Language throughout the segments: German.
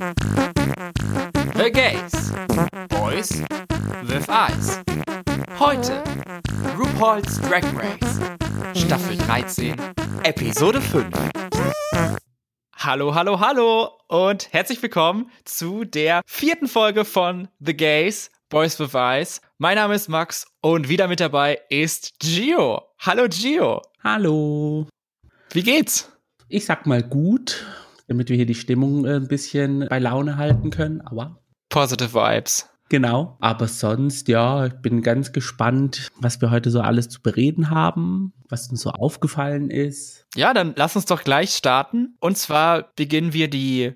The Gays. Boys with Eyes. Heute RuPaul's Drag Race. Staffel 13, Episode 5. Hallo, hallo, hallo und herzlich willkommen zu der vierten Folge von The Gays, Boys with Eyes. Mein Name ist Max und wieder mit dabei ist Gio. Hallo Gio. Hallo. Wie geht's? Ich sag mal gut, damit wir hier die Stimmung äh, ein bisschen bei Laune halten können. Aber Positive Vibes. Genau. Aber sonst, ja, ich bin ganz gespannt, was wir heute so alles zu bereden haben, was uns so aufgefallen ist. Ja, dann lass uns doch gleich starten. Und zwar beginnen wir die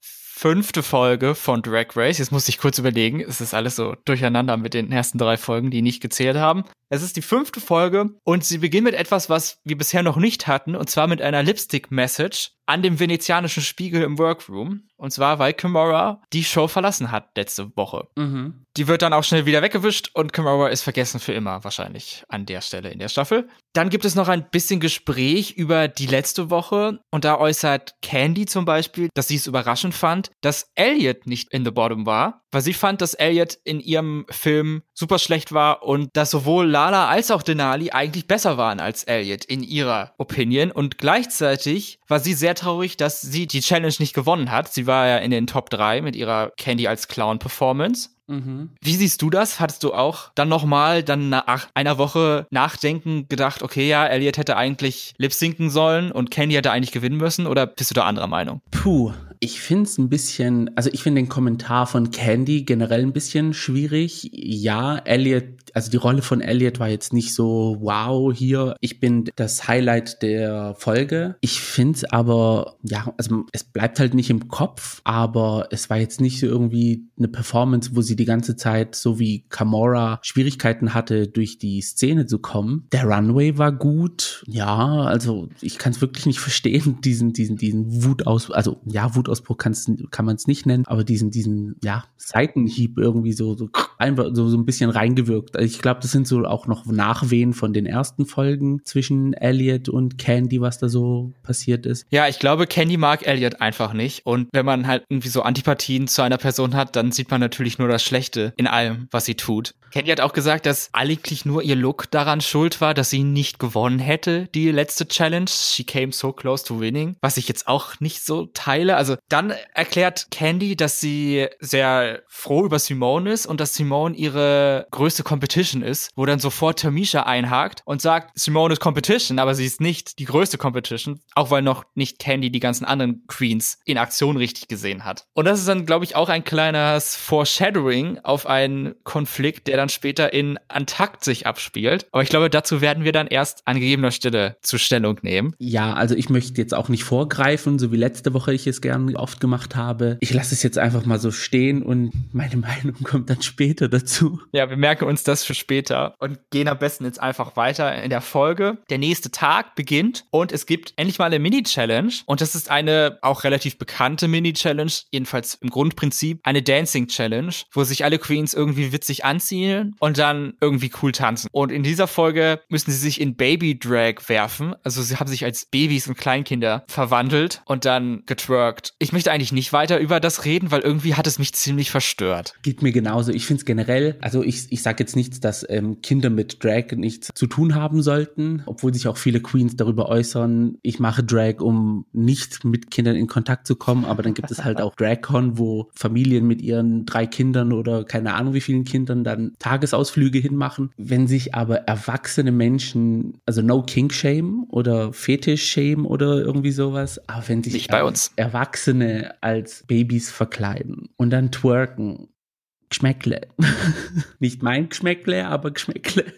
fünfte Folge von Drag Race. Jetzt muss ich kurz überlegen. Es ist alles so durcheinander mit den ersten drei Folgen, die nicht gezählt haben. Es ist die fünfte Folge und sie beginnt mit etwas, was wir bisher noch nicht hatten, und zwar mit einer Lipstick-Message an dem venezianischen Spiegel im Workroom. Und zwar, weil Kimura die Show verlassen hat letzte Woche. Mhm. Die wird dann auch schnell wieder weggewischt und Kimura ist vergessen für immer wahrscheinlich an der Stelle in der Staffel. Dann gibt es noch ein bisschen Gespräch über die letzte Woche und da äußert Candy zum Beispiel, dass sie es überraschend fand, dass Elliot nicht in The Bottom war, weil sie fand, dass Elliot in ihrem Film super schlecht war und dass sowohl Lala als auch Denali eigentlich besser waren als Elliot in ihrer Opinion und gleichzeitig war sie sehr traurig, dass sie die Challenge nicht gewonnen hat. Sie war ja in den Top 3 mit ihrer Candy als Clown Performance. Mhm. Wie siehst du das? Hattest du auch dann nochmal dann nach einer Woche nachdenken gedacht, okay, ja, Elliot hätte eigentlich lip sinken sollen und Candy hätte eigentlich gewinnen müssen oder bist du da anderer Meinung? Puh, ich finde es ein bisschen, also ich finde den Kommentar von Candy generell ein bisschen schwierig. Ja, Elliot, also die Rolle von Elliot war jetzt nicht so, wow, hier, ich bin das Highlight der Folge. Ich finde es aber, ja, also es bleibt halt nicht im Kopf, aber es war jetzt nicht so irgendwie eine Performance, wo sie die ganze Zeit, so wie Kamora, Schwierigkeiten hatte, durch die Szene zu kommen. Der Runway war gut. Ja, also ich kann es wirklich nicht verstehen, diesen, diesen, diesen Wutaus, also ja, Wutausbruch kann man es nicht nennen, aber diesen, diesen, ja, Seitenhieb irgendwie so, so einfach so, so ein bisschen reingewirkt. Also ich glaube, das sind so auch noch Nachwehen von den ersten Folgen zwischen Elliot und Candy, was da so passiert ist. Ja, ich glaube, Candy mag Elliot einfach nicht. Und wenn man halt irgendwie so Antipathien zu einer Person hat, dann sieht man natürlich nur das Schlechte in allem, was sie tut. Candy hat auch gesagt, dass eigentlich nur ihr Look daran schuld war, dass sie nicht gewonnen hätte, die letzte Challenge. She came so close to winning. Was ich jetzt auch nicht so teile. Also dann erklärt Candy, dass sie sehr froh über Simone ist und dass Simone ihre größte Competition ist, wo dann sofort Tamisha einhakt und sagt, Simone ist Competition, aber sie ist nicht die größte Competition, auch weil noch nicht Candy die ganzen anderen Queens in Aktion richtig gesehen hat. Und das ist dann, glaube ich, auch ein kleines Foreshadowing auf einen Konflikt, der dann später in Antakt sich abspielt. Aber ich glaube, dazu werden wir dann erst an gegebener Stelle zu Stellung nehmen. Ja, also ich möchte jetzt auch nicht vorgreifen, so wie letzte Woche ich es gern oft gemacht habe. Ich lasse es jetzt einfach mal so stehen und meine Meinung kommt dann später dazu. Ja, wir merken uns das für später und gehen am besten jetzt einfach weiter in der Folge. Der nächste Tag beginnt und es gibt endlich mal eine Mini-Challenge und das ist eine auch relativ bekannte Mini-Challenge, jedenfalls im Grundprinzip eine Dancing-Challenge, wo sich alle Queens irgendwie witzig anziehen und dann irgendwie cool tanzen. Und in dieser Folge müssen sie sich in Baby-Drag werfen, also sie haben sich als Babys und Kleinkinder verwandelt und dann getwerkt. Ich möchte eigentlich nicht weiter über das reden, weil irgendwie hat es mich ziemlich verstört. Geht mir genauso. Ich finde es generell, also ich, ich sage jetzt nichts, dass ähm, Kinder mit Drag nichts zu tun haben sollten, obwohl sich auch viele Queens darüber äußern, ich mache Drag, um nicht mit Kindern in Kontakt zu kommen, aber dann gibt es halt auch DragCon, wo Familien mit ihren drei Kindern oder keine Ahnung wie vielen Kindern dann Tagesausflüge hinmachen. Wenn sich aber erwachsene Menschen, also no King Shame oder Fetish Shame oder irgendwie sowas, aber wenn sich Nicht bei uns. Erwachsene als Babys verkleiden und dann twerken, Geschmäckle. Nicht mein Geschmäckle, aber Geschmäckle.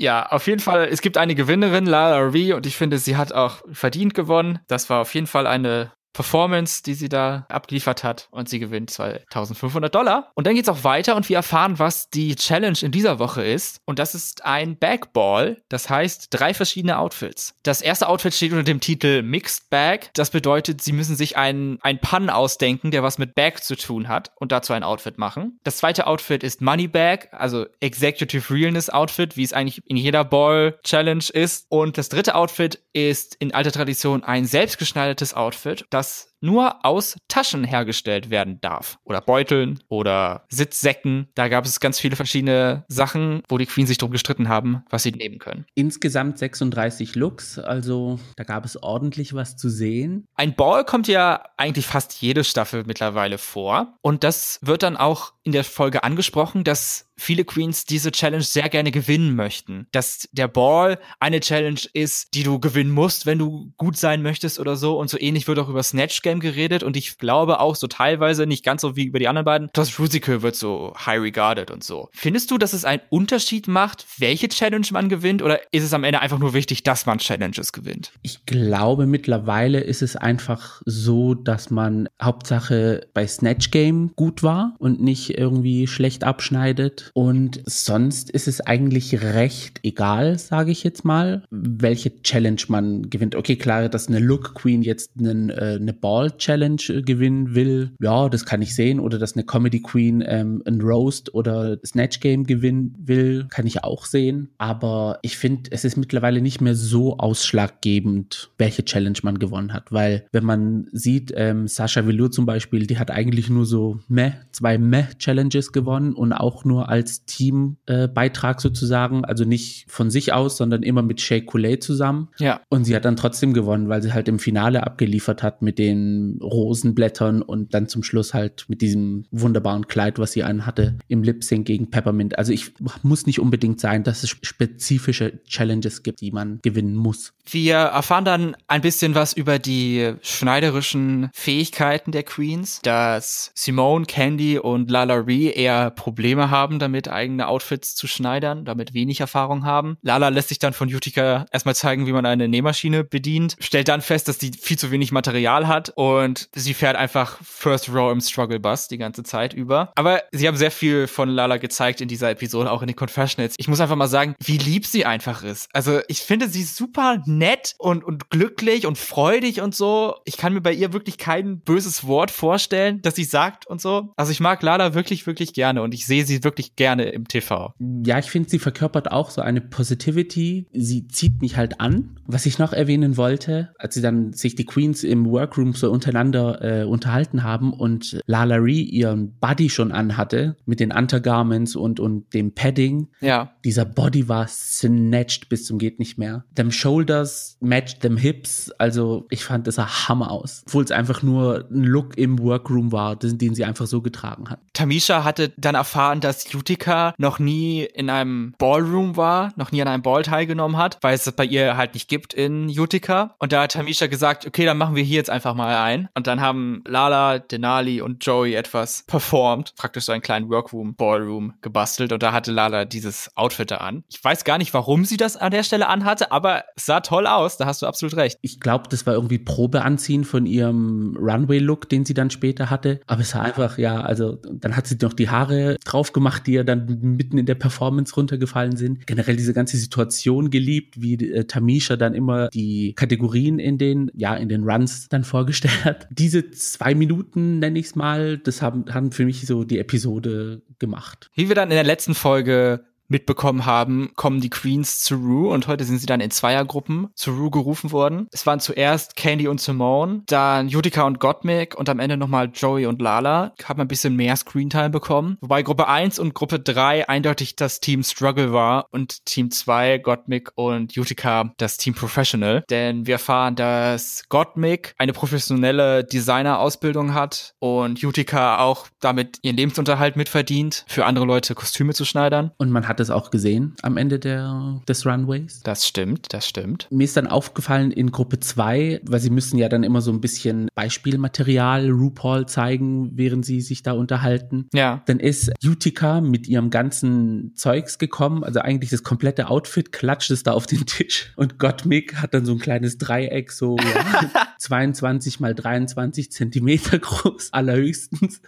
Ja, auf jeden Fall, es gibt eine Gewinnerin, Lala Ree, und ich finde, sie hat auch verdient gewonnen. Das war auf jeden Fall eine Performance, die sie da abgeliefert hat und sie gewinnt 2500 Dollar. Und dann geht's auch weiter und wir erfahren, was die Challenge in dieser Woche ist. Und das ist ein Bagball, das heißt drei verschiedene Outfits. Das erste Outfit steht unter dem Titel Mixed Bag. Das bedeutet, sie müssen sich einen, einen Pun ausdenken, der was mit Bag zu tun hat und dazu ein Outfit machen. Das zweite Outfit ist Money Bag, also Executive Realness Outfit, wie es eigentlich in jeder Ball Challenge ist. Und das dritte Outfit ist in alter Tradition ein selbstgeschneidertes Outfit, das was nur aus Taschen hergestellt werden darf. Oder Beuteln oder Sitzsäcken. Da gab es ganz viele verschiedene Sachen, wo die Queen sich drum gestritten haben, was sie nehmen können. Insgesamt 36 Looks, also da gab es ordentlich was zu sehen. Ein Ball kommt ja eigentlich fast jede Staffel mittlerweile vor. Und das wird dann auch in der Folge angesprochen, dass viele Queens diese Challenge sehr gerne gewinnen möchten. Dass der Ball eine Challenge ist, die du gewinnen musst, wenn du gut sein möchtest oder so. Und so ähnlich wird auch über Snatch Game geredet. Und ich glaube auch so teilweise, nicht ganz so wie über die anderen beiden, das Rusical wird so high regarded und so. Findest du, dass es einen Unterschied macht, welche Challenge man gewinnt? Oder ist es am Ende einfach nur wichtig, dass man Challenges gewinnt? Ich glaube, mittlerweile ist es einfach so, dass man Hauptsache bei Snatch Game gut war und nicht irgendwie schlecht abschneidet und sonst ist es eigentlich recht egal, sage ich jetzt mal, welche Challenge man gewinnt. Okay, klar, dass eine Look Queen jetzt einen, äh, eine Ball Challenge äh, gewinnen will, ja, das kann ich sehen. Oder dass eine Comedy Queen ähm, ein Roast oder Snatch Game gewinnen will, kann ich auch sehen. Aber ich finde, es ist mittlerweile nicht mehr so ausschlaggebend, welche Challenge man gewonnen hat. Weil wenn man sieht, ähm, Sascha Velour zum Beispiel, die hat eigentlich nur so meh, zwei meh Challenges gewonnen und auch nur als Teambeitrag äh, sozusagen, also nicht von sich aus, sondern immer mit Shay Coulee zusammen. Ja. Und sie hat dann trotzdem gewonnen, weil sie halt im Finale abgeliefert hat mit den Rosenblättern und dann zum Schluss halt mit diesem wunderbaren Kleid, was sie anhatte, im Lip Sync gegen Peppermint. Also ich muss nicht unbedingt sein, dass es spezifische Challenges gibt, die man gewinnen muss. Wir erfahren dann ein bisschen was über die schneiderischen Fähigkeiten der Queens, dass Simone, Candy und Lala Ree eher Probleme haben, damit eigene Outfits zu schneidern, damit wenig Erfahrung haben. Lala lässt sich dann von Utica erstmal zeigen, wie man eine Nähmaschine bedient, stellt dann fest, dass die viel zu wenig Material hat und sie fährt einfach First Row im Struggle Bus die ganze Zeit über. Aber sie haben sehr viel von Lala gezeigt in dieser Episode, auch in den Confessionals. Ich muss einfach mal sagen, wie lieb sie einfach ist. Also ich finde sie super nett und, und glücklich und freudig und so. Ich kann mir bei ihr wirklich kein böses Wort vorstellen, das sie sagt und so. Also ich mag Lala wirklich, wirklich gerne und ich sehe sie wirklich gerne im TV. Ja, ich finde, sie verkörpert auch so eine Positivity. Sie zieht mich halt an. Was ich noch erwähnen wollte, als sie dann sich die Queens im Workroom so untereinander äh, unterhalten haben und Lala Ree ihren Body schon anhatte mit den Undergarments und, und dem Padding. Ja. Dieser Body war snatched bis zum geht nicht mehr. Them Shoulders matched them Hips. Also ich fand, das sah Hammer aus. Obwohl es einfach nur ein Look im Workroom war, den, den sie einfach so getragen hat. Tamisha hatte dann erfahren, dass Utica noch nie in einem Ballroom war, noch nie an einem Ball teilgenommen hat, weil es das bei ihr halt nicht gibt in Utica. Und da hat Tamisha gesagt, okay, dann machen wir hier jetzt einfach mal ein. Und dann haben Lala, Denali und Joey etwas performt, praktisch so einen kleinen Workroom, Ballroom gebastelt. Und da hatte Lala dieses Outfit da an. Ich weiß gar nicht, warum sie das an der Stelle anhatte, aber es sah toll aus, da hast du absolut recht. Ich glaube, das war irgendwie Probeanziehen von ihrem Runway-Look, den sie dann später hatte. Aber es war einfach, ja, also dann hat sie noch die Haare drauf gemacht, die ja dann mitten in der Performance runtergefallen sind. Generell diese ganze Situation geliebt, wie äh, Tamisha dann immer die Kategorien in den, ja, in den Runs dann vorgestellt hat. Diese zwei Minuten, nenne ich es mal, das haben, haben für mich so die Episode gemacht. Wie wir dann in der letzten Folge mitbekommen haben, kommen die Queens zu Rue und heute sind sie dann in Zweiergruppen zu Rue gerufen worden. Es waren zuerst Candy und Simone, dann Utica und Gottmik und am Ende nochmal Joey und Lala. Haben ein bisschen mehr Screentime bekommen. Wobei Gruppe 1 und Gruppe 3 eindeutig das Team Struggle war und Team 2, Gottmik und Utica, das Team Professional. Denn wir erfahren, dass Gottmik eine professionelle Designerausbildung hat und Utica auch damit ihren Lebensunterhalt mitverdient, für andere Leute Kostüme zu schneidern. Und man hat hat es auch gesehen am Ende der, des Runways. Das stimmt, das stimmt. Mir ist dann aufgefallen in Gruppe 2, weil sie müssen ja dann immer so ein bisschen Beispielmaterial RuPaul zeigen, während sie sich da unterhalten. Ja. Dann ist Utica mit ihrem ganzen Zeugs gekommen, also eigentlich das komplette Outfit, klatscht es da auf den Tisch und Gottmik hat dann so ein kleines Dreieck, so ja, 22 mal 23 Zentimeter groß, allerhöchstens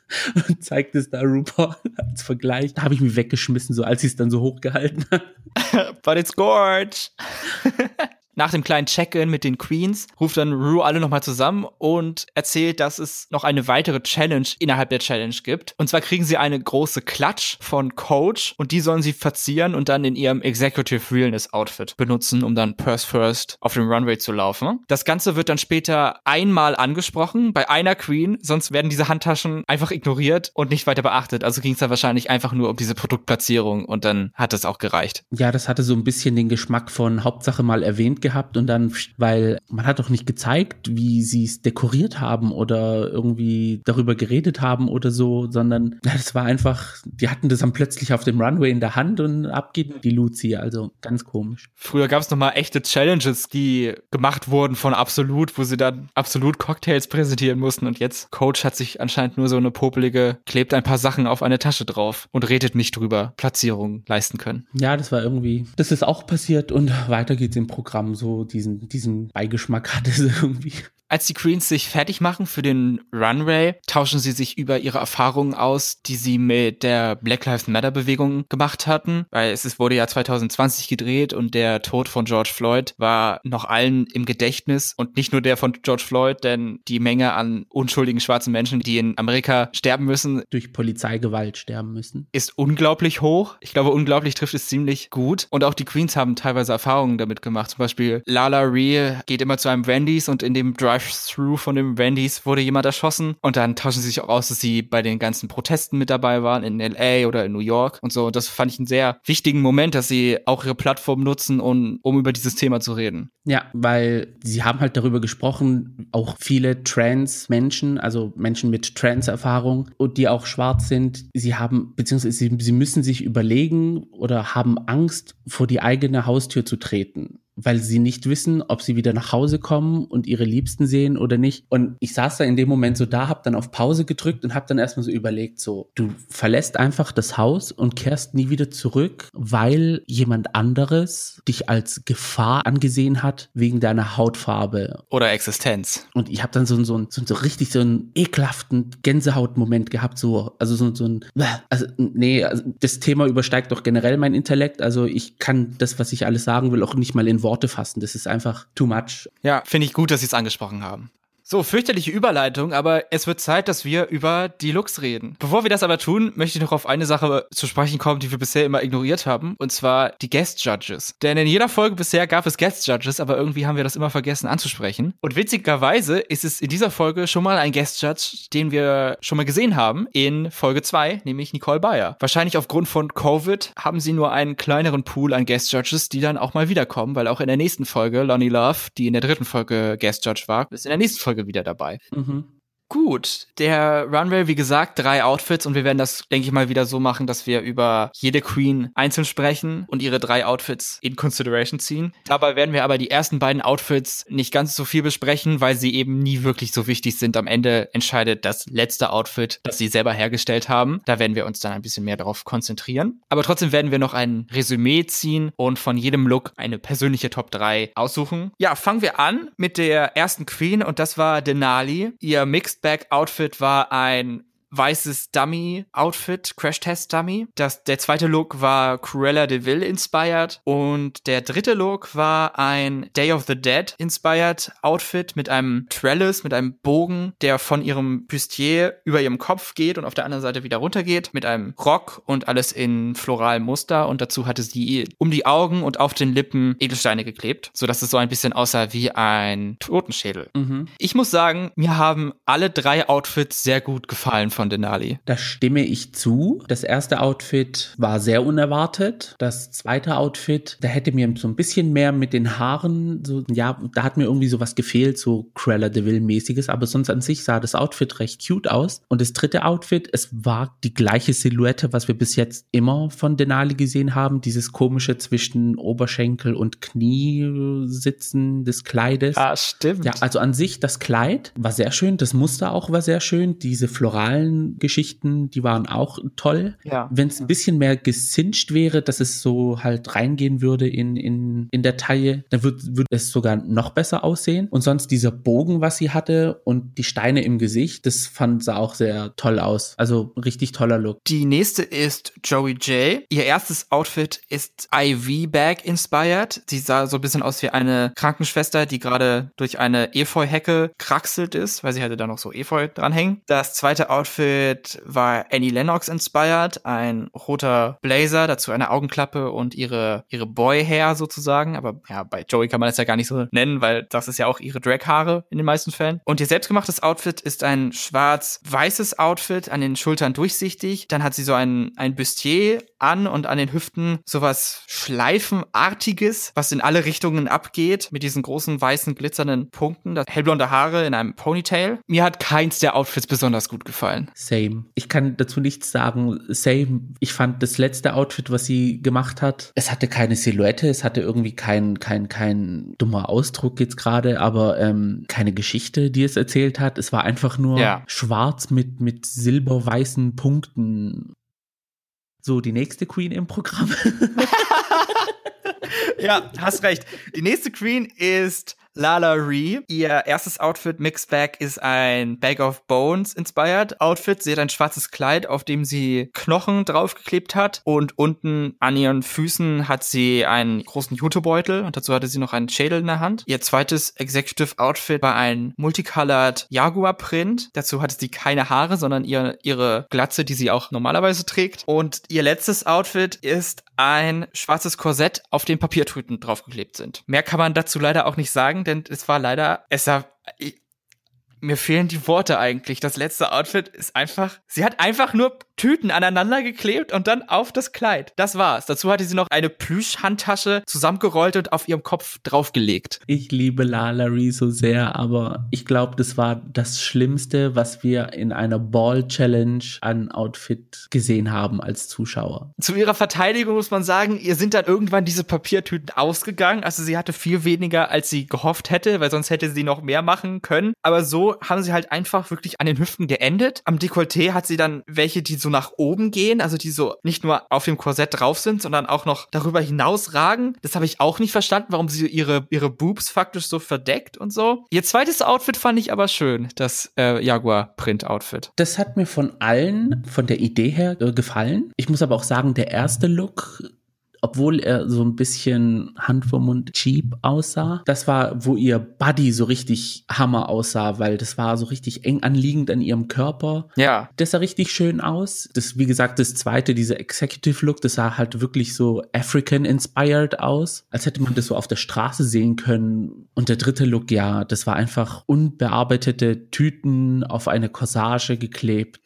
und zeigt es da RuPaul als Vergleich. Da habe ich mich weggeschmissen, so als sie es dann so hochgehalten hat. But it's gorge. nach dem kleinen Check-in mit den Queens ruft dann Rue alle nochmal zusammen und erzählt, dass es noch eine weitere Challenge innerhalb der Challenge gibt. Und zwar kriegen sie eine große Klatsch von Coach und die sollen sie verzieren und dann in ihrem Executive Realness Outfit benutzen, um dann Purse First auf dem Runway zu laufen. Das Ganze wird dann später einmal angesprochen bei einer Queen, sonst werden diese Handtaschen einfach ignoriert und nicht weiter beachtet. Also ging es da wahrscheinlich einfach nur um diese Produktplatzierung und dann hat es auch gereicht. Ja, das hatte so ein bisschen den Geschmack von Hauptsache mal erwähnt gehabt und dann, weil man hat doch nicht gezeigt, wie sie es dekoriert haben oder irgendwie darüber geredet haben oder so, sondern ja, das war einfach, die hatten das dann plötzlich auf dem Runway in der Hand und ab geht die Luzi, also ganz komisch. Früher gab es noch mal echte Challenges, die gemacht wurden von Absolut, wo sie dann Absolut Cocktails präsentieren mussten und jetzt Coach hat sich anscheinend nur so eine popelige, klebt ein paar Sachen auf eine Tasche drauf und redet nicht drüber, Platzierungen leisten können. Ja, das war irgendwie, das ist auch passiert und weiter geht's im Programm so, diesen, diesen Beigeschmack hatte irgendwie. Als die Queens sich fertig machen für den Runway, tauschen sie sich über ihre Erfahrungen aus, die sie mit der Black Lives Matter Bewegung gemacht hatten, weil es wurde ja 2020 gedreht und der Tod von George Floyd war noch allen im Gedächtnis und nicht nur der von George Floyd, denn die Menge an unschuldigen schwarzen Menschen, die in Amerika sterben müssen, durch Polizeigewalt sterben müssen, ist unglaublich hoch. Ich glaube, unglaublich trifft es ziemlich gut und auch die Queens haben teilweise Erfahrungen damit gemacht. Zum Beispiel Lala Ree geht immer zu einem Wendy's und in dem Drive Drive-Thru von dem Wendy's wurde jemand erschossen und dann tauschen sie sich auch aus, dass sie bei den ganzen Protesten mit dabei waren in LA oder in New York und so. Und das fand ich einen sehr wichtigen Moment, dass sie auch ihre Plattform nutzen, um, um über dieses Thema zu reden. Ja, weil sie haben halt darüber gesprochen, auch viele Trans-Menschen, also Menschen mit Trans-Erfahrung und die auch schwarz sind, sie haben, beziehungsweise sie, sie müssen sich überlegen oder haben Angst, vor die eigene Haustür zu treten weil sie nicht wissen, ob sie wieder nach Hause kommen und ihre Liebsten sehen oder nicht. Und ich saß da in dem Moment so da, hab dann auf Pause gedrückt und hab dann erstmal so überlegt, so, du verlässt einfach das Haus und kehrst nie wieder zurück, weil jemand anderes dich als Gefahr angesehen hat wegen deiner Hautfarbe. Oder Existenz. Und ich hab dann so, so, so, so richtig so einen ekelhaften Gänsehautmoment gehabt, so, also so, so ein, also, nee, also das Thema übersteigt doch generell mein Intellekt, also ich kann das, was ich alles sagen will, auch nicht mal in Worte Worte fassen. Das ist einfach too much. Ja, finde ich gut, dass Sie es angesprochen haben. So, fürchterliche Überleitung, aber es wird Zeit, dass wir über die Looks reden. Bevor wir das aber tun, möchte ich noch auf eine Sache zu sprechen kommen, die wir bisher immer ignoriert haben, und zwar die Guest Judges. Denn in jeder Folge bisher gab es Guest Judges, aber irgendwie haben wir das immer vergessen anzusprechen. Und witzigerweise ist es in dieser Folge schon mal ein Guest Judge, den wir schon mal gesehen haben in Folge 2, nämlich Nicole Bayer. Wahrscheinlich aufgrund von Covid haben sie nur einen kleineren Pool an Guest Judges, die dann auch mal wiederkommen, weil auch in der nächsten Folge Lonnie Love, die in der dritten Folge Guest Judge war, ist in der nächsten Folge Folge wieder dabei. Mhm. Gut, der Runway, wie gesagt, drei Outfits und wir werden das, denke ich mal, wieder so machen, dass wir über jede Queen einzeln sprechen und ihre drei Outfits in Consideration ziehen. Dabei werden wir aber die ersten beiden Outfits nicht ganz so viel besprechen, weil sie eben nie wirklich so wichtig sind. Am Ende entscheidet das letzte Outfit, das sie selber hergestellt haben. Da werden wir uns dann ein bisschen mehr darauf konzentrieren. Aber trotzdem werden wir noch ein Resümee ziehen und von jedem Look eine persönliche Top 3 aussuchen. Ja, fangen wir an mit der ersten Queen und das war Denali. Ihr Mixed Back-Outfit war ein weißes Dummy-Outfit, Crash-Test-Dummy. Das, der zweite Look war Cruella de Vil inspired und der dritte Look war ein Day of the Dead inspired Outfit mit einem Trellis, mit einem Bogen, der von ihrem Bustier über ihrem Kopf geht und auf der anderen Seite wieder runtergeht, mit einem Rock und alles in floralem Muster und dazu hatte sie um die Augen und auf den Lippen Edelsteine geklebt, so dass es so ein bisschen aussah wie ein Totenschädel. Mhm. Ich muss sagen, mir haben alle drei Outfits sehr gut gefallen von Denali. Da stimme ich zu. Das erste Outfit war sehr unerwartet. Das zweite Outfit, da hätte mir so ein bisschen mehr mit den Haaren, so, ja, da hat mir irgendwie sowas gefehlt, so Cruella de Vil mäßiges, aber sonst an sich sah das Outfit recht cute aus. Und das dritte Outfit, es war die gleiche Silhouette, was wir bis jetzt immer von Denali gesehen haben, dieses komische zwischen Oberschenkel und Knie sitzen des Kleides. Ah, stimmt. Ja, also an sich das Kleid war sehr schön, das Muster auch war sehr schön, diese floralen Perlengeschichten, die waren auch toll. Ja. Wenn es ein bisschen mehr gesincht wäre, dass es so halt reingehen würde in, in, in der Taille, dann würde würd es sogar noch besser aussehen. Und sonst dieser Bogen, was sie hatte und die Steine im Gesicht, das fand sah auch sehr toll aus. Also richtig toller Look. Die nächste ist Joey J. Ihr erstes Outfit ist IV-Bag inspired. Sie sah so ein bisschen aus wie eine Krankenschwester, die gerade durch eine Efeu-Hecke kraxelt ist, weil sie hatte da noch so Efeu dranhängen. Das zweite Outfit war Annie Lennox inspired. Ein roter Blazer, dazu eine Augenklappe und ihre, ihre Boy-Hair sozusagen. Aber ja, bei Joey kann man das ja gar nicht so nennen, weil das ist ja auch ihre Drag-Haare in den meisten Fällen. Und ihr selbstgemachtes Outfit ist ein schwarz-weißes Outfit, an den Schultern durchsichtig. Dann hat sie so ein, ein Bustier an und an den Hüften sowas Schleifenartiges, was in alle Richtungen abgeht, mit diesen großen weißen glitzernden Punkten. Das hellblonde Haare in einem Ponytail. Mir hat keins der Outfits besonders gut gefallen. Same. Ich kann dazu nichts sagen. Same. Ich fand das letzte Outfit, was sie gemacht hat, es hatte keine Silhouette, es hatte irgendwie kein, kein, kein dummer Ausdruck jetzt gerade, aber ähm, keine Geschichte, die es erzählt hat. Es war einfach nur Ja. schwarz mit, mit silberweißen Punkten. So, die nächste Queen im Programm. Ja, hast recht. Die nächste Queen ist Lala Ree. Ihr erstes Outfit, Mixed Bag, ist ein Bag of Bones inspired Outfit. Sie hat ein schwarzes Kleid, auf dem sie Knochen draufgeklebt hat. Und unten an ihren Füßen hat sie einen großen Jutebeutel. Und dazu hatte sie noch einen Schädel in der Hand. Ihr zweites Executive Outfit war ein Multicolored Jaguar Print. Dazu hatte sie keine Haare, sondern ihr, ihre Glatze, die sie auch normalerweise trägt. Und ihr letztes Outfit ist ein schwarzes Korsett, auf dem Papiertüten draufgeklebt sind. Mehr kann man dazu leider auch nicht sagen, denn es war leider, es sah, mir fehlen die Worte eigentlich. Das letzte Outfit ist einfach, sie hat einfach nur Tüten aneinander geklebt und dann auf das Kleid. Das war's. Dazu hatte sie noch eine Plüschhandtasche zusammengerollt und auf ihrem Kopf draufgelegt. Ich liebe Lalari so sehr, aber ich glaube, das war das Schlimmste, was wir in einer Ball Challenge an Outfit gesehen haben als Zuschauer. Zu ihrer Verteidigung muss man sagen, ihr sind dann irgendwann diese Papiertüten ausgegangen. Also sie hatte viel weniger, als sie gehofft hätte, weil sonst hätte sie noch mehr machen können. Aber so haben sie halt einfach wirklich an den Hüften geendet. Am Dekolleté hat sie dann welche, die so nach oben gehen, also die so nicht nur auf dem Korsett drauf sind, sondern auch noch darüber hinaus. Das habe ich auch nicht verstanden, warum sie ihre, ihre Boobs faktisch so verdeckt und so. Ihr zweites Outfit fand ich aber schön, das äh, Jaguar-Print-Outfit. Das hat mir von allen, von der Idee her äh, gefallen. Ich muss aber auch sagen, der erste Look obwohl er so ein bisschen Hand vor Mund cheap aussah. Das war, wo ihr Buddy so richtig Hammer aussah, weil das war so richtig eng anliegend an ihrem Körper. Ja. Das sah richtig schön aus. Das, wie gesagt, das zweite, dieser Executive Look, das sah halt wirklich so African inspired aus, als hätte man das so auf der Straße sehen können. Und der dritte Look, ja, das war einfach unbearbeitete Tüten auf eine Corsage geklebt.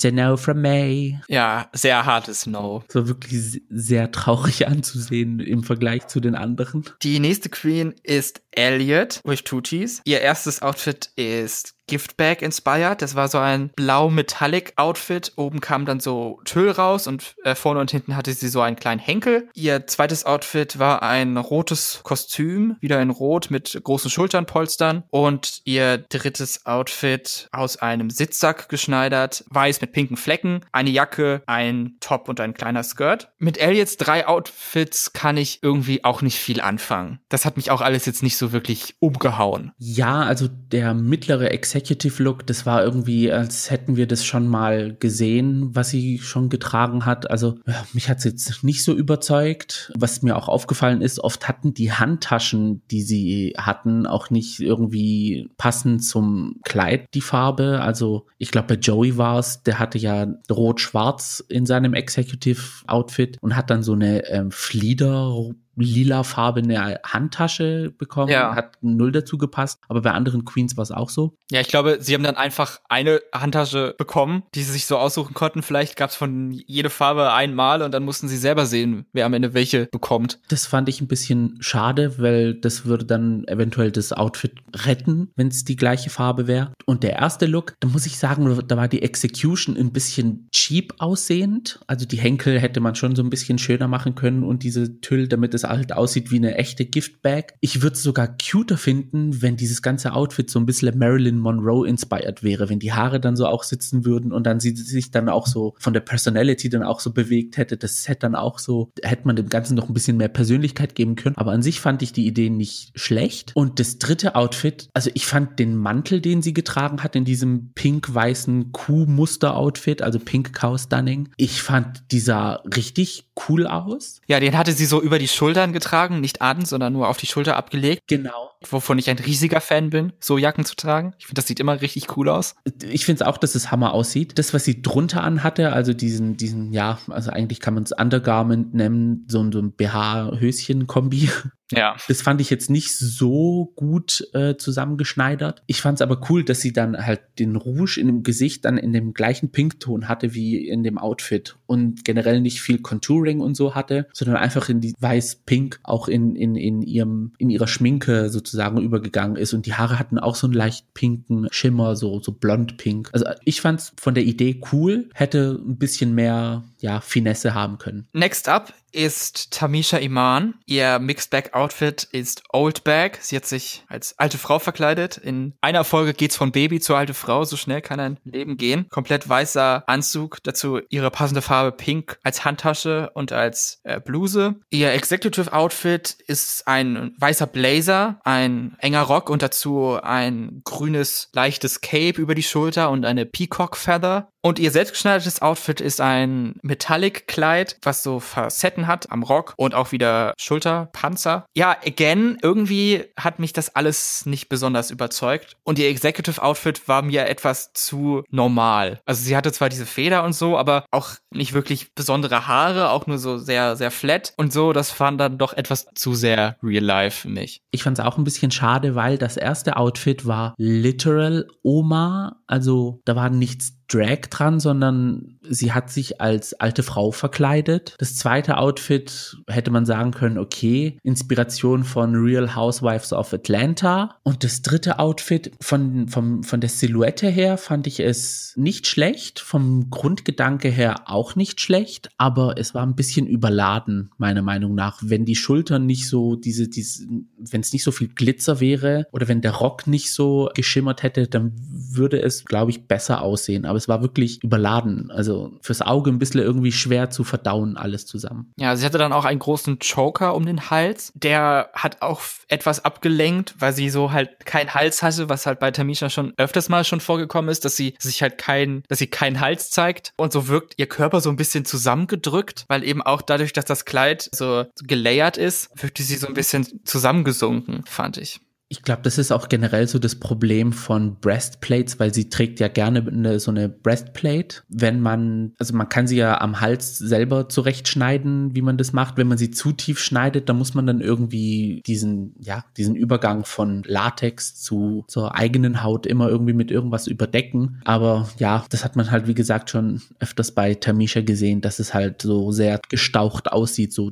To know from May. Ja, sehr hartes No. So wirklich sehr traurig anzusehen im Vergleich zu den anderen. Die nächste Queen ist Elliot Two T's. Ihr erstes Outfit ist Giftbag inspired. Das war so ein blau-metallic Outfit. Oben kam dann so Tüll raus und äh, vorne und hinten hatte sie so einen kleinen Henkel. Ihr zweites Outfit war ein rotes Kostüm, wieder in Rot mit großen Schulternpolstern. Und ihr drittes Outfit aus einem Sitzsack geschneidert, weiß mit pinken Flecken, eine Jacke, ein Top und ein kleiner Skirt. Mit Elliots drei Outfits kann ich irgendwie auch nicht viel anfangen. Das hat mich auch alles jetzt nicht so wirklich umgehauen. Ja, also der mittlere Executive Look, das war irgendwie, als hätten wir das schon mal gesehen, was sie schon getragen hat. Also mich hat's jetzt nicht so überzeugt. Was mir auch aufgefallen ist, oft hatten die Handtaschen, die sie hatten, auch nicht irgendwie passend zum Kleid die Farbe. Also ich glaube, bei Joey war's, der hatte ja rot-schwarz in seinem Executive Outfit und hat dann so eine ähm, Flieder lilafarbene Handtasche bekommen, Ja. hat null dazu gepasst, aber bei anderen Queens war es auch so. Ja, ich glaube, sie haben dann einfach eine Handtasche bekommen, die sie sich so aussuchen konnten. Vielleicht gab es von jede Farbe einmal und dann mussten sie selber sehen, wer am Ende welche bekommt. Das fand ich ein bisschen schade, weil das würde dann eventuell das Outfit retten, wenn es die gleiche Farbe wäre. Und der erste Look, da muss ich sagen, da war die Execution ein bisschen cheap aussehend. Also die Henkel hätte man schon so ein bisschen schöner machen können und diese Tüll, damit es halt aussieht wie eine echte Giftbag. Ich würde es sogar cuter finden, wenn dieses ganze Outfit so ein bisschen Marilyn Monroe inspired wäre, wenn die Haare dann so auch sitzen würden und dann sie sich dann auch so von der Personality dann auch so bewegt hätte. Das Set dann auch so, hätte man dem Ganzen noch ein bisschen mehr Persönlichkeit geben können. Aber an sich fand ich die Idee nicht schlecht. Und das dritte Outfit, also ich fand den Mantel, den sie getragen hat in diesem pink-weißen Kuh-Muster-Outfit, also Pink Cow Stunning, ich fand dieser richtig cool aus. Ja, den hatte sie so über die Schultern getragen, nicht an, sondern nur auf die Schulter abgelegt. Genau. Wovon ich ein riesiger Fan bin, so Jacken zu tragen. Ich finde, das sieht immer richtig cool aus. Ich finde es auch, dass es Hammer aussieht. Das, was sie drunter anhatte, also diesen, diesen, ja, also eigentlich kann man es Undergarment nennen, so, so ein BH-Höschen-Kombi. Ja. Das fand ich jetzt nicht so gut äh, zusammengeschneidert. Ich fand es aber cool, dass sie dann halt den Rouge in dem Gesicht dann in dem gleichen Pinkton hatte wie in dem Outfit und generell nicht viel Contouring und so hatte, sondern einfach in die weiß-pink auch in, in, in ihrem, in ihrer Schminke sozusagen übergegangen ist und die Haare hatten auch so einen leicht pinken Schimmer, so, so blond-pink. Also ich fand es von der Idee cool, hätte ein bisschen mehr, ja, Finesse haben können. Next up ist Tamisha Iman. Ihr Mixed Bag Outfit ist Old Bag. Sie hat sich als alte Frau verkleidet. In einer Folge geht's von Baby zur alte Frau. So schnell kann ein Leben gehen. Komplett weißer Anzug. Dazu ihre passende Farbe Pink als Handtasche und als äh, Bluse. Ihr Executive Outfit ist ein weißer Blazer, ein enger Rock und dazu ein grünes leichtes Cape über die Schulter und eine Peacock Feather. Und ihr selbstgeschneidertes Outfit ist ein Metallic-Kleid, was so Facetten hat am Rock und auch wieder Schulterpanzer. Ja, again, irgendwie hat mich das alles nicht besonders überzeugt. Und ihr Executive Outfit war mir etwas zu normal. Also sie hatte zwar diese Feder und so, aber auch nicht wirklich besondere Haare, auch nur so sehr, sehr flat und so. Das fand dann doch etwas zu sehr real life für mich. Ich fand es auch ein bisschen schade, weil das erste Outfit war literal Oma. Also da war nichts Drag dran, sondern sie hat sich als alte Frau verkleidet. Das zweite Outfit hätte man sagen können, okay, Inspiration von Real Housewives of Atlanta. Und das dritte Outfit von, vom, von der Silhouette her fand ich es nicht schlecht, vom Grundgedanke her auch nicht schlecht, aber es war ein bisschen überladen, meiner Meinung nach. Wenn die Schultern nicht so, diese, diese, wenn es nicht so viel Glitzer wäre oder wenn der Rock nicht so geschimmert hätte, dann würde es, glaube ich, besser aussehen. Aber es war wirklich überladen. Also fürs Auge ein bisschen irgendwie schwer zu verdauen, alles zusammen. Ja, sie hatte dann auch einen großen Choker um den Hals. Der hat auch etwas abgelenkt, weil sie so halt keinen Hals hatte, was halt bei Tamisha schon öfters mal schon vorgekommen ist, dass sie sich halt kein, dass sie keinen Hals zeigt. Und so wirkt ihr Körper so ein bisschen zusammengedrückt, weil eben auch dadurch, dass das Kleid so gelayert ist, wirkte sie so ein bisschen zusammengesunken, fand ich. Ich glaube, das ist auch generell so das Problem von Breastplates, weil sie trägt ja gerne eine, so eine Breastplate. Wenn man, also man kann sie ja am Hals selber zurechtschneiden, wie man das macht. Wenn man sie zu tief schneidet, dann muss man dann irgendwie diesen, ja, diesen Übergang von Latex zu zur eigenen Haut immer irgendwie mit irgendwas überdecken. Aber ja, das hat man halt, wie gesagt, schon öfters bei Tamisha gesehen, dass es halt so sehr gestaucht aussieht, so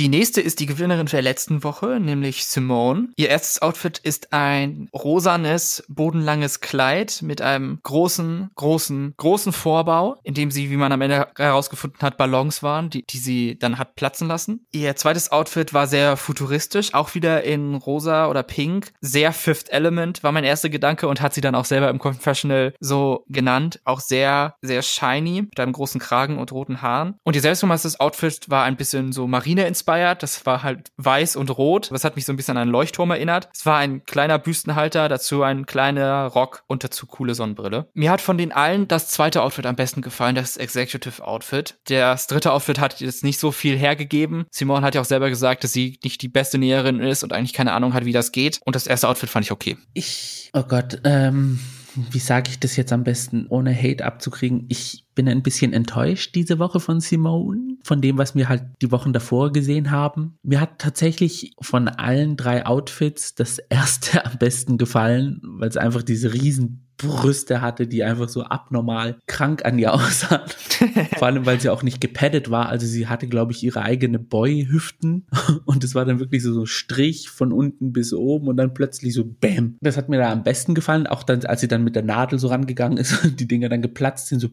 die nächste ist die Gewinnerin der letzten Woche, nämlich Simone. Ihr erstes Outfit ist ein rosanes, bodenlanges Kleid mit einem großen, großen, großen Vorbau, in dem sie, wie man am Ende herausgefunden hat, Ballons waren, die, die sie dann hat platzen lassen. Ihr zweites Outfit war sehr futuristisch, auch wieder in rosa oder pink. Sehr Fifth Element war mein erster Gedanke und hat sie dann auch selber im Confessional so genannt. Auch sehr, sehr shiny, mit einem großen Kragen und roten Haaren. Und ihr selbstgemachtes Outfit war ein bisschen so Marine inspired. Das war halt weiß und rot. Das hat mich so ein bisschen an einen Leuchtturm erinnert. Es war ein kleiner Büstenhalter, dazu ein kleiner Rock und dazu coole Sonnenbrille. Mir hat von den allen das zweite Outfit am besten gefallen, das Executive Outfit. Das dritte Outfit hat jetzt nicht so viel hergegeben. Simone hat ja auch selber gesagt, dass sie nicht die beste Näherin ist und eigentlich keine Ahnung hat, wie das geht. Und das erste Outfit fand ich okay. Ich, oh Gott, ähm, wie sage ich das jetzt am besten, ohne Hate abzukriegen? Ich bin ein bisschen enttäuscht diese Woche von Simone, von dem, was wir halt die Wochen davor gesehen haben. Mir hat tatsächlich von allen drei Outfits das erste am besten gefallen, weil es einfach diese riesen Brüste hatte, die einfach so abnormal krank an ihr aussah. Vor allem, weil sie auch nicht gepaddet war. Also sie hatte, glaube ich, ihre eigene Boy-Hüften und es war dann wirklich so, so Strich von unten bis oben und dann plötzlich so Bäm. Das hat mir da am besten gefallen, auch dann, als sie dann mit der Nadel so rangegangen ist und die Dinger dann geplatzt sind, so.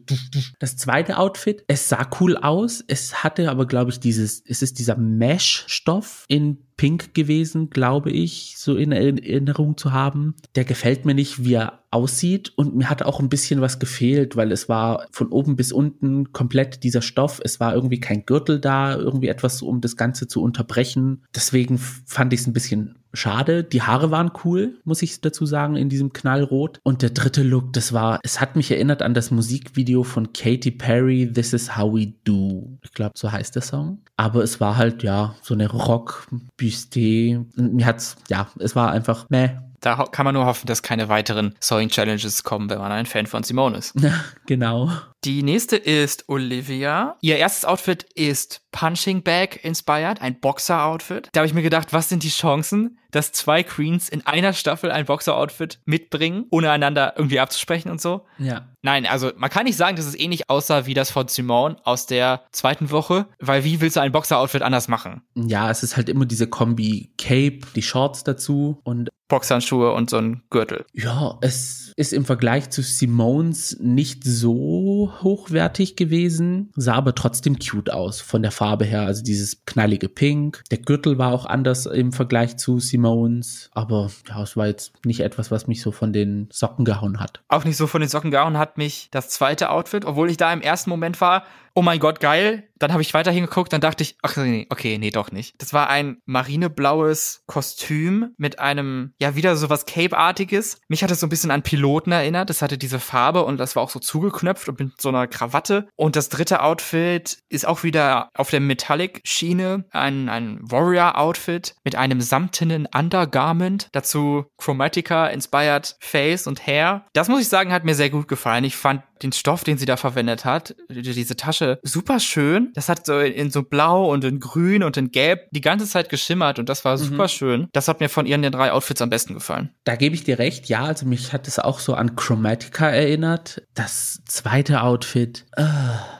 Das zweite Outfit, es sah cool aus, es hatte aber, glaube ich, dieses, es ist dieser Mesh-Stoff in Pink gewesen, glaube ich, so in Erinnerung zu haben. Der gefällt mir nicht, wie er aussieht und mir hat auch ein bisschen was gefehlt, weil es war von oben bis unten komplett dieser Stoff. Es war irgendwie kein Gürtel da, irgendwie etwas, um das Ganze zu unterbrechen. Deswegen fand ich es ein bisschen schade. Die Haare waren cool, muss ich dazu sagen, in diesem Knallrot. Und der dritte Look, das war, es hat mich erinnert an das Musikvideo von Katy Perry, This is How We Do. Ich glaube, so heißt der Song. Aber es war halt, ja, so eine Rock-Büste. Mir hat's, ja, es war einfach, meh, da kann man nur hoffen, dass keine weiteren Sewing Challenges kommen, wenn man ein Fan von Simone ist. Genau. Die nächste ist Olivia. Ihr erstes Outfit ist Punching Bag inspired, ein Boxer-Outfit. Da habe ich mir gedacht, was sind die Chancen, dass zwei Queens in einer Staffel ein Boxer-Outfit mitbringen, ohne einander irgendwie abzusprechen und so? Ja. Nein, also man kann nicht sagen, dass es ähnlich aussah wie das von Simone aus der zweiten Woche, weil wie willst du ein Boxer-Outfit anders machen? Ja, es ist halt immer diese Kombi Cape, die Shorts dazu und Boxhandschuhe und so ein Gürtel. Ja, es ist im Vergleich zu Simones nicht so hochwertig gewesen, sah aber trotzdem cute aus von der Farbe her. Also dieses knallige Pink. Der Gürtel war auch anders im Vergleich zu Simones, aber ja, es war jetzt nicht etwas, was mich so von den Socken gehauen hat. Auch nicht so von den Socken gehauen hat mich das zweite Outfit, obwohl ich da im ersten Moment war, oh mein Gott, geil. Dann habe ich weiter hingeguckt, dann dachte ich, ach nee, okay, nee, doch nicht. Das war ein marineblaues Kostüm mit einem, ja, wieder so was Cape-artiges. Mich hat es so ein bisschen an Piloten erinnert. Das hatte diese Farbe und das war auch so zugeknöpft und mit so einer Krawatte. Und das dritte Outfit ist auch wieder auf der Metallic-Schiene. Ein, ein Warrior-Outfit mit einem samtenen Undergarment. Dazu Chromatica-inspired Face und Hair. Das muss ich sagen, hat mir sehr gut gefallen. Ich fand den Stoff, den sie da verwendet hat, diese Tasche, super schön. Das hat so in so blau und in grün und in gelb die ganze Zeit geschimmert und das war mhm. super schön. Das hat mir von ihren den drei Outfits am besten gefallen. Da gebe ich dir recht, ja, also mich hat es auch so an Chromatica erinnert. Das zweite Outfit, äh,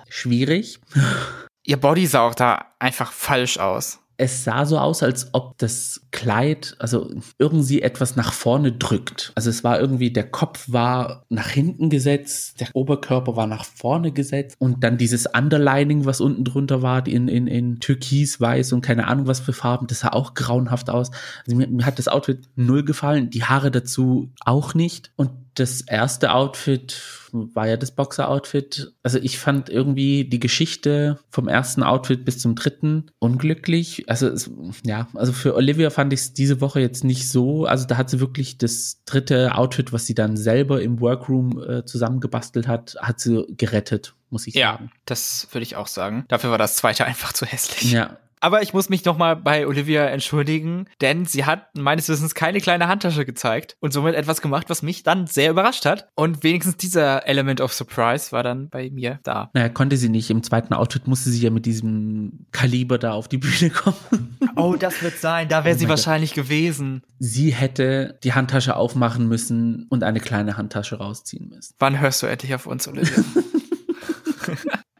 schwierig. Ihr Body sah auch da einfach falsch aus es sah so aus, als ob das Kleid, also irgendwie etwas nach vorne drückt. Also es war irgendwie, der Kopf war nach hinten gesetzt, der Oberkörper war nach vorne gesetzt und dann dieses Underlining, was unten drunter war, in, in, in Türkis, Weiß und keine Ahnung was für Farben, das sah auch grauenhaft aus. Also mir, mir hat das Outfit null gefallen, die Haare dazu auch nicht und das erste Outfit war ja das Boxer-Outfit. Also ich fand irgendwie die Geschichte vom ersten Outfit bis zum dritten unglücklich. Also es, ja, also für Olivia fand ich es diese Woche jetzt nicht so. Also da hat sie wirklich das dritte Outfit, was sie dann selber im Workroom äh, zusammengebastelt hat, hat sie gerettet, muss ich sagen. Ja, das würde ich auch sagen. Dafür war das zweite einfach zu hässlich. Ja, aber ich muss mich nochmal bei Olivia entschuldigen, denn sie hat meines Wissens keine kleine Handtasche gezeigt und somit etwas gemacht, was mich dann sehr überrascht hat. Und wenigstens dieser Element of Surprise war dann bei mir da. Naja, konnte sie nicht. Im zweiten Outfit musste sie ja mit diesem Kaliber da auf die Bühne kommen. Oh, das wird sein. Da wäre oh sie wahrscheinlich Gott. gewesen. Sie hätte die Handtasche aufmachen müssen und eine kleine Handtasche rausziehen müssen. Wann hörst du endlich auf uns, Olivia?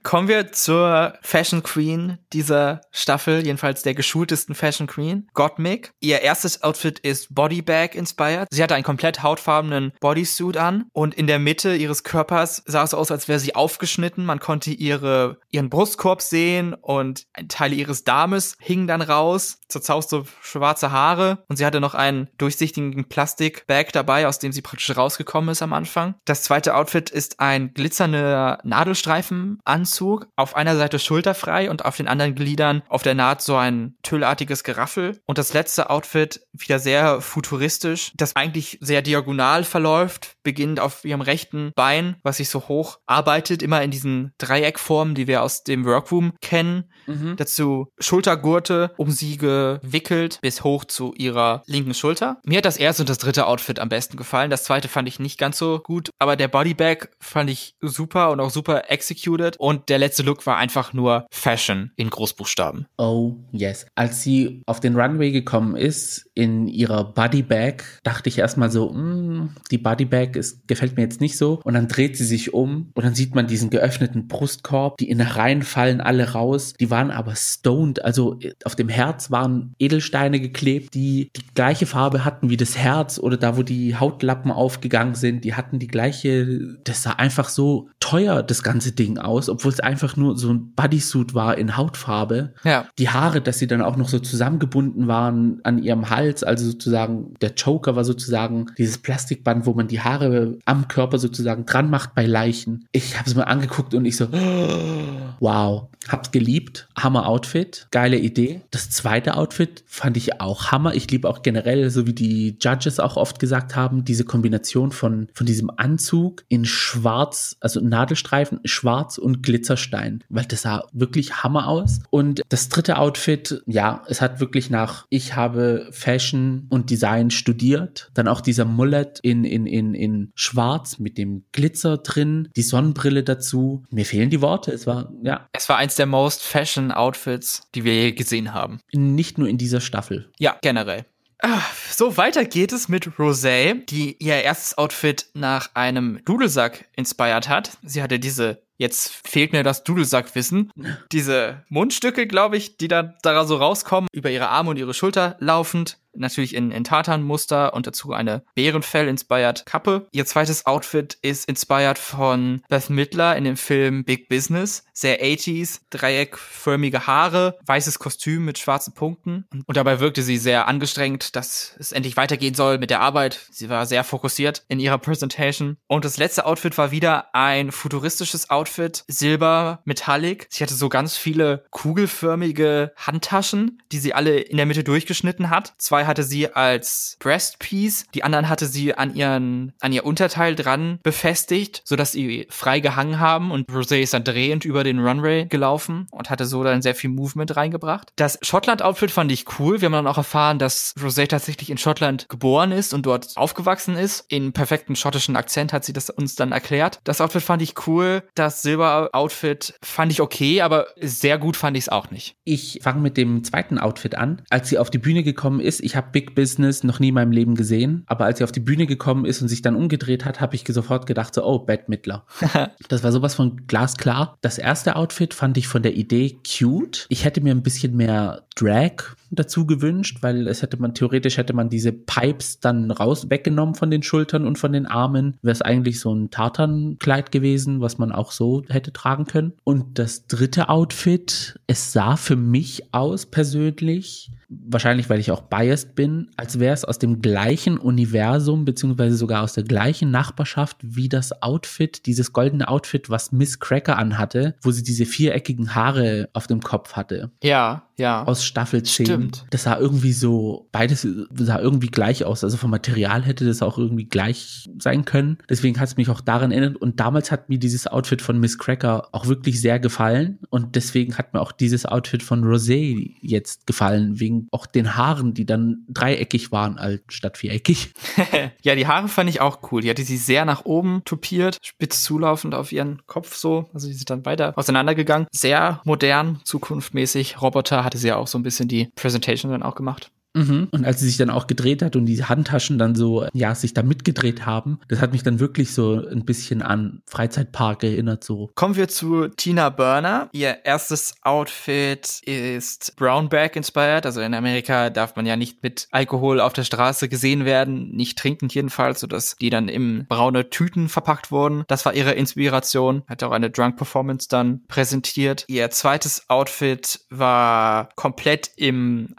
Kommen wir zur Fashion Queen dieser Staffel, jedenfalls der geschultesten Fashion Queen, Gottmik. Ihr erstes Outfit ist Bodybag inspired. Sie hatte einen komplett hautfarbenen Bodysuit an und in der Mitte ihres Körpers sah es aus, als wäre sie aufgeschnitten. Man konnte ihre, ihren Brustkorb sehen und Teile ihres Darmes hingen dann raus. Zerzauste schwarze Haare und sie hatte noch einen durchsichtigen Plastikbag dabei, aus dem sie praktisch rausgekommen ist am Anfang. Das zweite Outfit ist ein glitzernder Nadelstreifenanzug Anzug, auf einer Seite schulterfrei und auf den anderen Gliedern auf der Naht so ein tüllartiges Geraffel. Und das letzte Outfit wieder sehr futuristisch, das eigentlich sehr diagonal verläuft, beginnt auf ihrem rechten Bein, was sich so hoch arbeitet, immer in diesen Dreieckformen, die wir aus dem Workroom kennen. Mhm. Dazu Schultergurte um sie gewickelt bis hoch zu ihrer linken Schulter. Mir hat das erste und das dritte Outfit am besten gefallen. Das zweite fand ich nicht ganz so gut, aber der Bodybag fand ich super und auch super executed. Und der letzte Look war einfach nur Fashion in Großbuchstaben. Oh, yes. Als sie auf den Runway gekommen ist, in ihrer Bodybag, dachte ich erstmal so, mm, die Bodybag ist, gefällt mir jetzt nicht so. Und dann dreht sie sich um und dann sieht man diesen geöffneten Brustkorb, die Innereien fallen alle raus. Die waren aber stoned, also auf dem Herz waren Edelsteine geklebt, die die gleiche Farbe hatten wie das Herz oder da, wo die Hautlappen aufgegangen sind. Die hatten die gleiche, das sah einfach so teuer, das ganze Ding aus, obwohl es einfach nur so ein Bodysuit war in Hautfarbe. Ja. Die Haare, dass sie dann auch noch so zusammengebunden waren an ihrem Hals, also sozusagen der Choker war sozusagen dieses Plastikband, wo man die Haare am Körper sozusagen dran macht bei Leichen. Ich habe es mir angeguckt und ich so, wow, hab's geliebt, Hammer Outfit, geile Idee. Das zweite Outfit fand ich auch Hammer. Ich liebe auch generell, so wie die Judges auch oft gesagt haben, diese Kombination von von diesem Anzug in Schwarz, also Nadelstreifen, Schwarz und Glitzerstein, weil das sah wirklich Hammer aus. Und das dritte Outfit, ja, es hat wirklich nach, ich habe Fashion und Design studiert. Dann auch dieser Mullet in, in, in, in Schwarz mit dem Glitzer drin, die Sonnenbrille dazu. Mir fehlen die Worte. Es war, ja. Es war eins der most fashion Outfits, die wir je gesehen haben. Nicht nur in dieser Staffel. Ja, generell. Ah, so weiter geht es mit Rosé, die ihr erstes Outfit nach einem Dudelsack inspiriert hat. Sie hatte diese Jetzt fehlt mir das Dudelsackwissen. Diese Mundstücke, glaube ich, die dann da so rauskommen, über ihre Arme und ihre Schulter laufend natürlich in, in Tartan-Muster und dazu eine Bärenfell-inspired Kappe. Ihr zweites Outfit ist inspired von Beth Midler in dem Film Big Business. Sehr 80s, dreieckförmige Haare, weißes Kostüm mit schwarzen Punkten. Und dabei wirkte sie sehr angestrengt, dass es endlich weitergehen soll mit der Arbeit. Sie war sehr fokussiert in ihrer Präsentation. Und das letzte Outfit war wieder ein futuristisches Outfit, silber, metallic. Sie hatte so ganz viele kugelförmige Handtaschen, die sie alle in der Mitte durchgeschnitten hat. Zwei hatte sie als Breastpiece, die anderen hatte sie an ihren, an ihr Unterteil dran befestigt, sodass sie frei gehangen haben und Rosé ist dann drehend über den Runway gelaufen und hatte so dann sehr viel Movement reingebracht. Das Schottland-Outfit fand ich cool. Wir haben dann auch erfahren, dass Rosé tatsächlich in Schottland geboren ist und dort aufgewachsen ist. In perfektem schottischen Akzent hat sie das uns dann erklärt. Das Outfit fand ich cool. Das Silber-Outfit fand ich okay, aber sehr gut fand ich es auch nicht. Ich fange mit dem zweiten Outfit an. Als sie auf die Bühne gekommen ist, ich habe Big Business noch nie in meinem Leben gesehen, aber als sie auf die Bühne gekommen ist und sich dann umgedreht hat, habe ich sofort gedacht so, oh, Bad Midler. das war sowas von glasklar. Das erste Outfit fand ich von der Idee cute. Ich hätte mir ein bisschen mehr Drag dazu gewünscht, weil es hätte man theoretisch hätte man diese Pipes dann raus weggenommen von den Schultern und von den Armen. Wäre es eigentlich so ein Tartankleid gewesen, was man auch so hätte tragen können. Und das dritte Outfit, es sah für mich aus persönlich wahrscheinlich weil ich auch biased bin, als wäre es aus dem gleichen Universum, beziehungsweise sogar aus der gleichen Nachbarschaft wie das Outfit, dieses goldene Outfit, was Miss Cracker anhatte, wo sie diese viereckigen Haare auf dem Kopf hatte. Ja, ja. Aus Staffel 10. Stimmt. Das sah irgendwie so, beides sah irgendwie gleich aus. Also vom Material hätte das auch irgendwie gleich sein können. Deswegen hat es mich auch daran erinnert. Und damals hat mir dieses Outfit von Miss Cracker auch wirklich sehr gefallen. Und deswegen hat mir auch dieses Outfit von Rosé jetzt gefallen, wegen auch den Haaren, die dann dreieckig waren statt viereckig. ja, die Haare fand ich auch cool. Die hatte sie sehr nach oben tupiert, spitz zulaufend auf ihren Kopf so. Also die sind dann weiter auseinandergegangen. Sehr modern, zukunftmäßig. Roboter hatte sie ja auch so ein bisschen die Präsentation dann auch gemacht. Mhm. Und als sie sich dann auch gedreht hat und die Handtaschen dann so, ja, sich da mitgedreht haben, das hat mich dann wirklich so ein bisschen an Freizeitpark erinnert, so. Kommen wir zu Tina Burner. Ihr erstes Outfit ist Brownback inspired. Also in Amerika darf man ja nicht mit Alkohol auf der Straße gesehen werden, nicht trinkend jedenfalls, sodass die dann in braune Tüten verpackt wurden. Das war ihre Inspiration. Hat auch eine Drunk Performance dann präsentiert. Ihr zweites Outfit war komplett im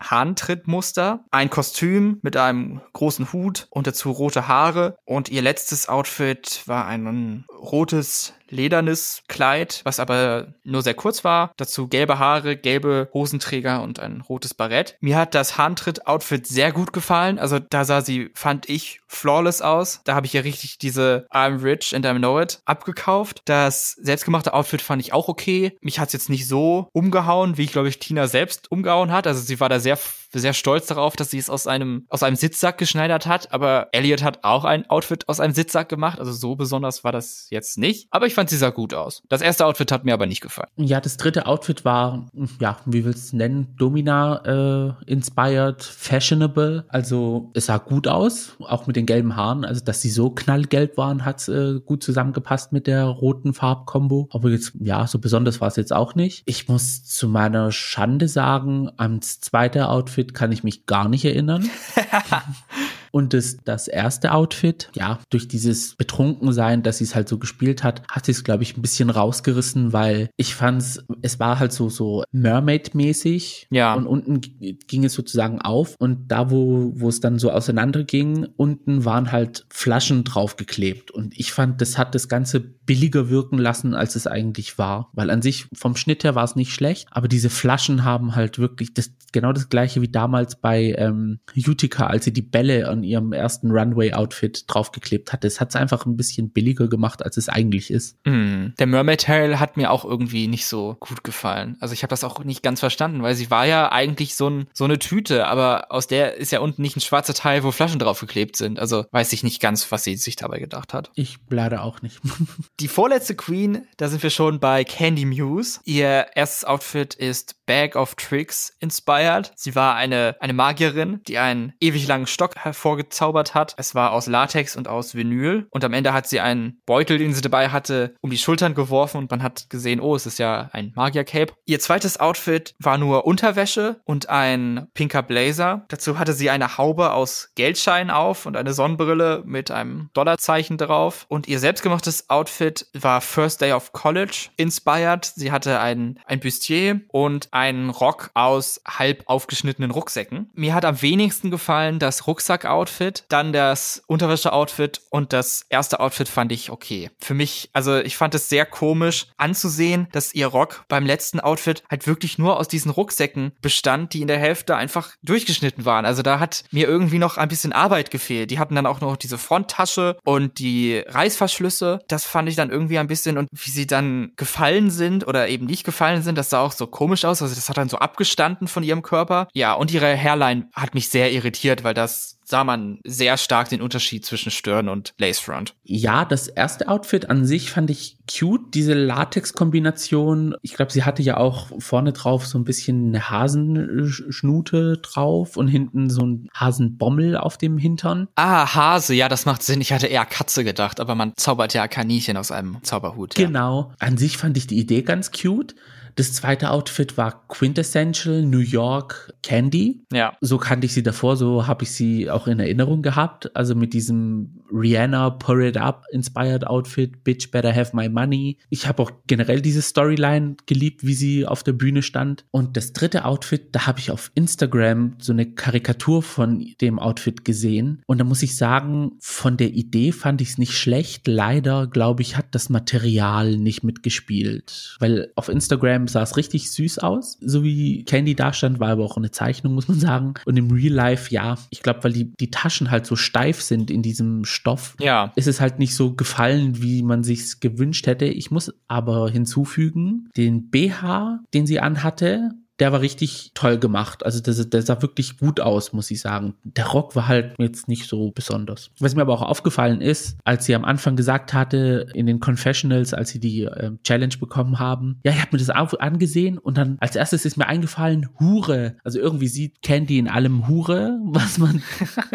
Hahntrittmuster ein Kostüm mit einem großen Hut und dazu rote Haare. Und ihr letztes Outfit war ein rotes ledernes Kleid, was aber nur sehr kurz war. Dazu gelbe Haare, gelbe Hosenträger und ein rotes Barett. Mir hat das Handtritt-Outfit sehr gut gefallen. Also da sah sie, fand ich, flawless aus. Da habe ich ja richtig diese I'm rich and I know it abgekauft. Das selbstgemachte Outfit fand ich auch okay. Mich hat es jetzt nicht so umgehauen, wie ich glaube ich Tina selbst umgehauen hat. Also sie war da sehr sehr stolz darauf, dass sie es aus einem aus einem Sitzsack geschneidert hat, aber Elliot hat auch ein Outfit aus einem Sitzsack gemacht, also so besonders war das jetzt nicht, aber ich fand sie sah gut aus. Das erste Outfit hat mir aber nicht gefallen. Ja, das dritte Outfit war, ja, wie willst du es nennen? Domina äh, inspired, fashionable. Also es sah gut aus, auch mit den gelben Haaren. Also dass sie so knallgelb waren, hat äh, gut zusammengepasst mit der roten Farbkombo. Aber jetzt, ja, so besonders war es jetzt auch nicht. Ich muss zu meiner Schande sagen, ans zweite Outfit kann ich mich gar nicht erinnern. Und das, das erste Outfit, ja, durch dieses Betrunkensein, dass sie es halt so gespielt hat, hat sie es, glaube ich, ein bisschen rausgerissen, weil ich fand es, es war halt so, so Mermaid-mäßig. Ja. Und unten ging es sozusagen auf. Und da, wo, wo es dann so auseinanderging, unten waren halt Flaschen draufgeklebt. Und ich fand, das hat das Ganze billiger wirken lassen, als es eigentlich war. Weil an sich vom Schnitt her war es nicht schlecht, aber diese Flaschen haben halt wirklich das, genau das gleiche wie damals bei ähm, Utica, als sie die Bälle an ihrem ersten Runway-Outfit draufgeklebt hatte. Es hat es einfach ein bisschen billiger gemacht, als es eigentlich ist. Mm. Der Mermaid-Teil hat mir auch irgendwie nicht so gut gefallen. Also ich habe das auch nicht ganz verstanden, weil sie war ja eigentlich so, ein, so eine Tüte, aber aus der ist ja unten nicht ein schwarzer Teil, wo Flaschen draufgeklebt sind. Also weiß ich nicht ganz, was sie sich dabei gedacht hat. Ich leider auch nicht. Die vorletzte Queen, da sind wir schon bei Candy Muse. Ihr erstes Outfit ist Bag of Tricks inspired. Sie war eine, eine Magierin, die einen ewig langen Stock hervorgezaubert hat. Es war aus Latex und aus Vinyl. Und am Ende hat sie einen Beutel, den sie dabei hatte, um die Schultern geworfen und man hat gesehen, oh, es ist ja ein Magier-Cape. Ihr zweites Outfit war nur Unterwäsche und ein pinker Blazer. Dazu hatte sie eine Haube aus Geldscheinen auf und eine Sonnenbrille mit einem Dollarzeichen drauf. Und ihr selbstgemachtes Outfit war First Day of College inspired. Sie hatte ein, ein Bustier und einen Rock aus halb aufgeschnittenen Rucksäcken. Mir hat am wenigsten gefallen das Rucksack-Outfit, dann das Unterwäsche-Outfit und das erste Outfit fand ich okay. Für mich, also ich fand es sehr komisch anzusehen, dass ihr Rock beim letzten Outfit halt wirklich nur aus diesen Rucksäcken bestand, die in der Hälfte einfach durchgeschnitten waren. Also da hat mir irgendwie noch ein bisschen Arbeit gefehlt. Die hatten dann auch noch diese Fronttasche und die Reißverschlüsse. Das fand ich dann irgendwie ein bisschen und wie sie dann gefallen sind oder eben nicht gefallen sind, das sah auch so komisch aus. Also das hat dann so abgestanden von ihrem Körper. Ja, und ihre Hairline hat mich sehr irritiert, weil das sah man sehr stark den Unterschied zwischen Stirn und Lacefront. Ja, das erste Outfit an sich fand ich cute, diese Latex-Kombination. Ich glaube, sie hatte ja auch vorne drauf so ein bisschen eine Hasenschnute drauf und hinten so ein Hasenbommel auf dem Hintern. Ah, Hase, ja, das macht Sinn. Ich hatte eher Katze gedacht, aber man zaubert ja Kaninchen aus einem Zauberhut. Ja. Genau. An sich fand ich die Idee ganz cute. Das zweite Outfit war Quintessential New York Candy. Ja. So kannte ich sie davor, so habe ich sie auch in Erinnerung gehabt. Also mit diesem Rihanna Pour It Up Inspired Outfit, Bitch Better Have My Money. Ich habe auch generell diese Storyline geliebt, wie sie auf der Bühne stand. Und das dritte Outfit, da habe ich auf Instagram so eine Karikatur von dem Outfit gesehen. Und da muss ich sagen, von der Idee fand ich es nicht schlecht. Leider, glaube ich, hat das Material nicht mitgespielt. Weil auf Instagram sah es richtig süß aus, so wie Candy da stand, war aber auch eine Zeichnung, muss man sagen. Und im Real Life, ja, ich glaube, weil die, die Taschen halt so steif sind in diesem Stoff, ja. ist es halt nicht so gefallen, wie man sich's gewünscht hätte. Ich muss aber hinzufügen, den BH, den sie anhatte, der war richtig toll gemacht. Also das, der sah wirklich gut aus, muss ich sagen. Der Rock war halt jetzt nicht so besonders. Was mir aber auch aufgefallen ist, als sie am Anfang gesagt hatte, in den Confessionals, als sie die äh, Challenge bekommen haben, ja, ich habe mir das angesehen und dann als erstes ist mir eingefallen, Hure. Also irgendwie sieht Candy in allem Hure, was man,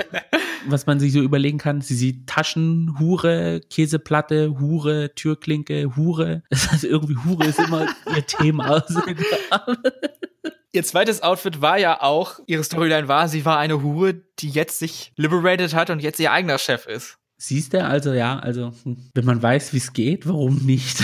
was man sich so überlegen kann. Sie sieht Taschen, Hure, Käseplatte, Hure, Türklinke, Hure. Das heißt, irgendwie Hure ist immer ihr Thema. Ihr zweites Outfit war ja auch, ihre Storyline war, sie war eine Hure, die jetzt sich liberated hat und jetzt ihr eigener Chef ist. Siehst du, also ja, also hm, wenn man weiß, wie es geht, warum nicht?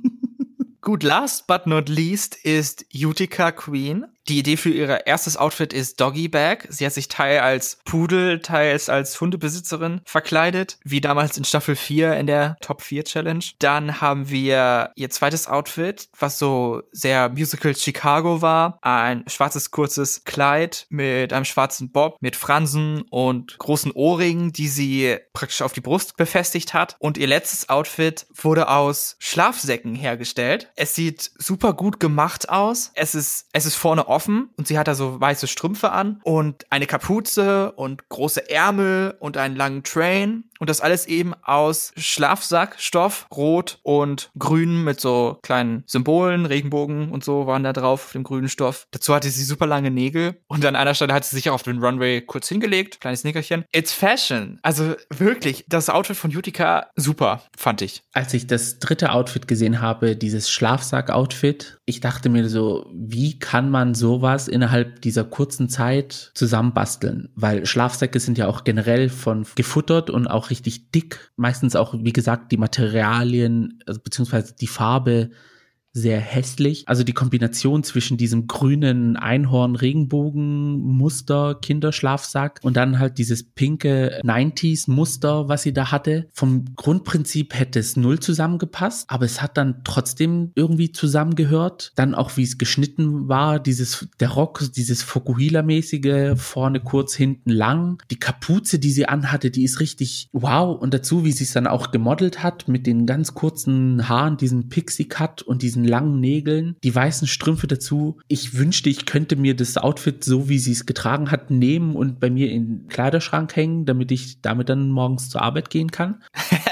Gut, last but not least ist Utica Queen. Die Idee für ihr erstes Outfit ist Doggy Bag. Sie hat sich teils als Pudel, teils als Hundebesitzerin verkleidet, wie damals in Staffel 4 in der Top 4 Challenge. Dann haben wir ihr zweites Outfit, was so sehr Musical Chicago war. Ein schwarzes kurzes Kleid mit einem schwarzen Bob, mit Fransen und großen Ohrringen, die sie praktisch auf die Brust befestigt hat. Und ihr letztes Outfit wurde aus Schlafsäcken hergestellt. Es sieht super gut gemacht aus. Es ist, es ist vorne offen offen und sie hat da so weiße Strümpfe an und eine Kapuze und große Ärmel und einen langen Train Und das alles eben aus Schlafsackstoff, rot und grün mit so kleinen Symbolen, Regenbogen und so waren da drauf auf dem grünen Stoff. Dazu hatte sie super lange Nägel und an einer Stelle hat sie sich auch auf den Runway kurz hingelegt, kleines Nickerchen. It's Fashion. Also wirklich, das Outfit von Utica super, fand ich. Als ich das dritte Outfit gesehen habe, dieses Schlafsack-Outfit, ich dachte mir so, wie kann man sowas innerhalb dieser kurzen Zeit zusammenbasteln? Weil Schlafsäcke sind ja auch generell von gefuttert und auch richtig dick. Meistens auch, wie gesagt, die Materialien, also beziehungsweise die Farbe sehr hässlich. Also die Kombination zwischen diesem grünen Einhorn-Regenbogen-Muster, Kinderschlafsack und dann halt dieses pinke 90s-Muster, was sie da hatte. Vom Grundprinzip hätte es null zusammengepasst, aber es hat dann trotzdem irgendwie zusammengehört. Dann auch, wie es geschnitten war, dieses, der Rock, dieses Fokuhila-mäßige, vorne kurz, hinten lang. Die Kapuze, die sie anhatte, die ist richtig wow. Und dazu, wie sie es dann auch gemodelt hat, mit den ganz kurzen Haaren, diesen Pixie-Cut und diesen diesen langen Nägeln, die weißen Strümpfe dazu. Ich wünschte, ich könnte mir das Outfit so, wie sie es getragen hat, nehmen und bei mir in den Kleiderschrank hängen, damit ich damit dann morgens zur Arbeit gehen kann.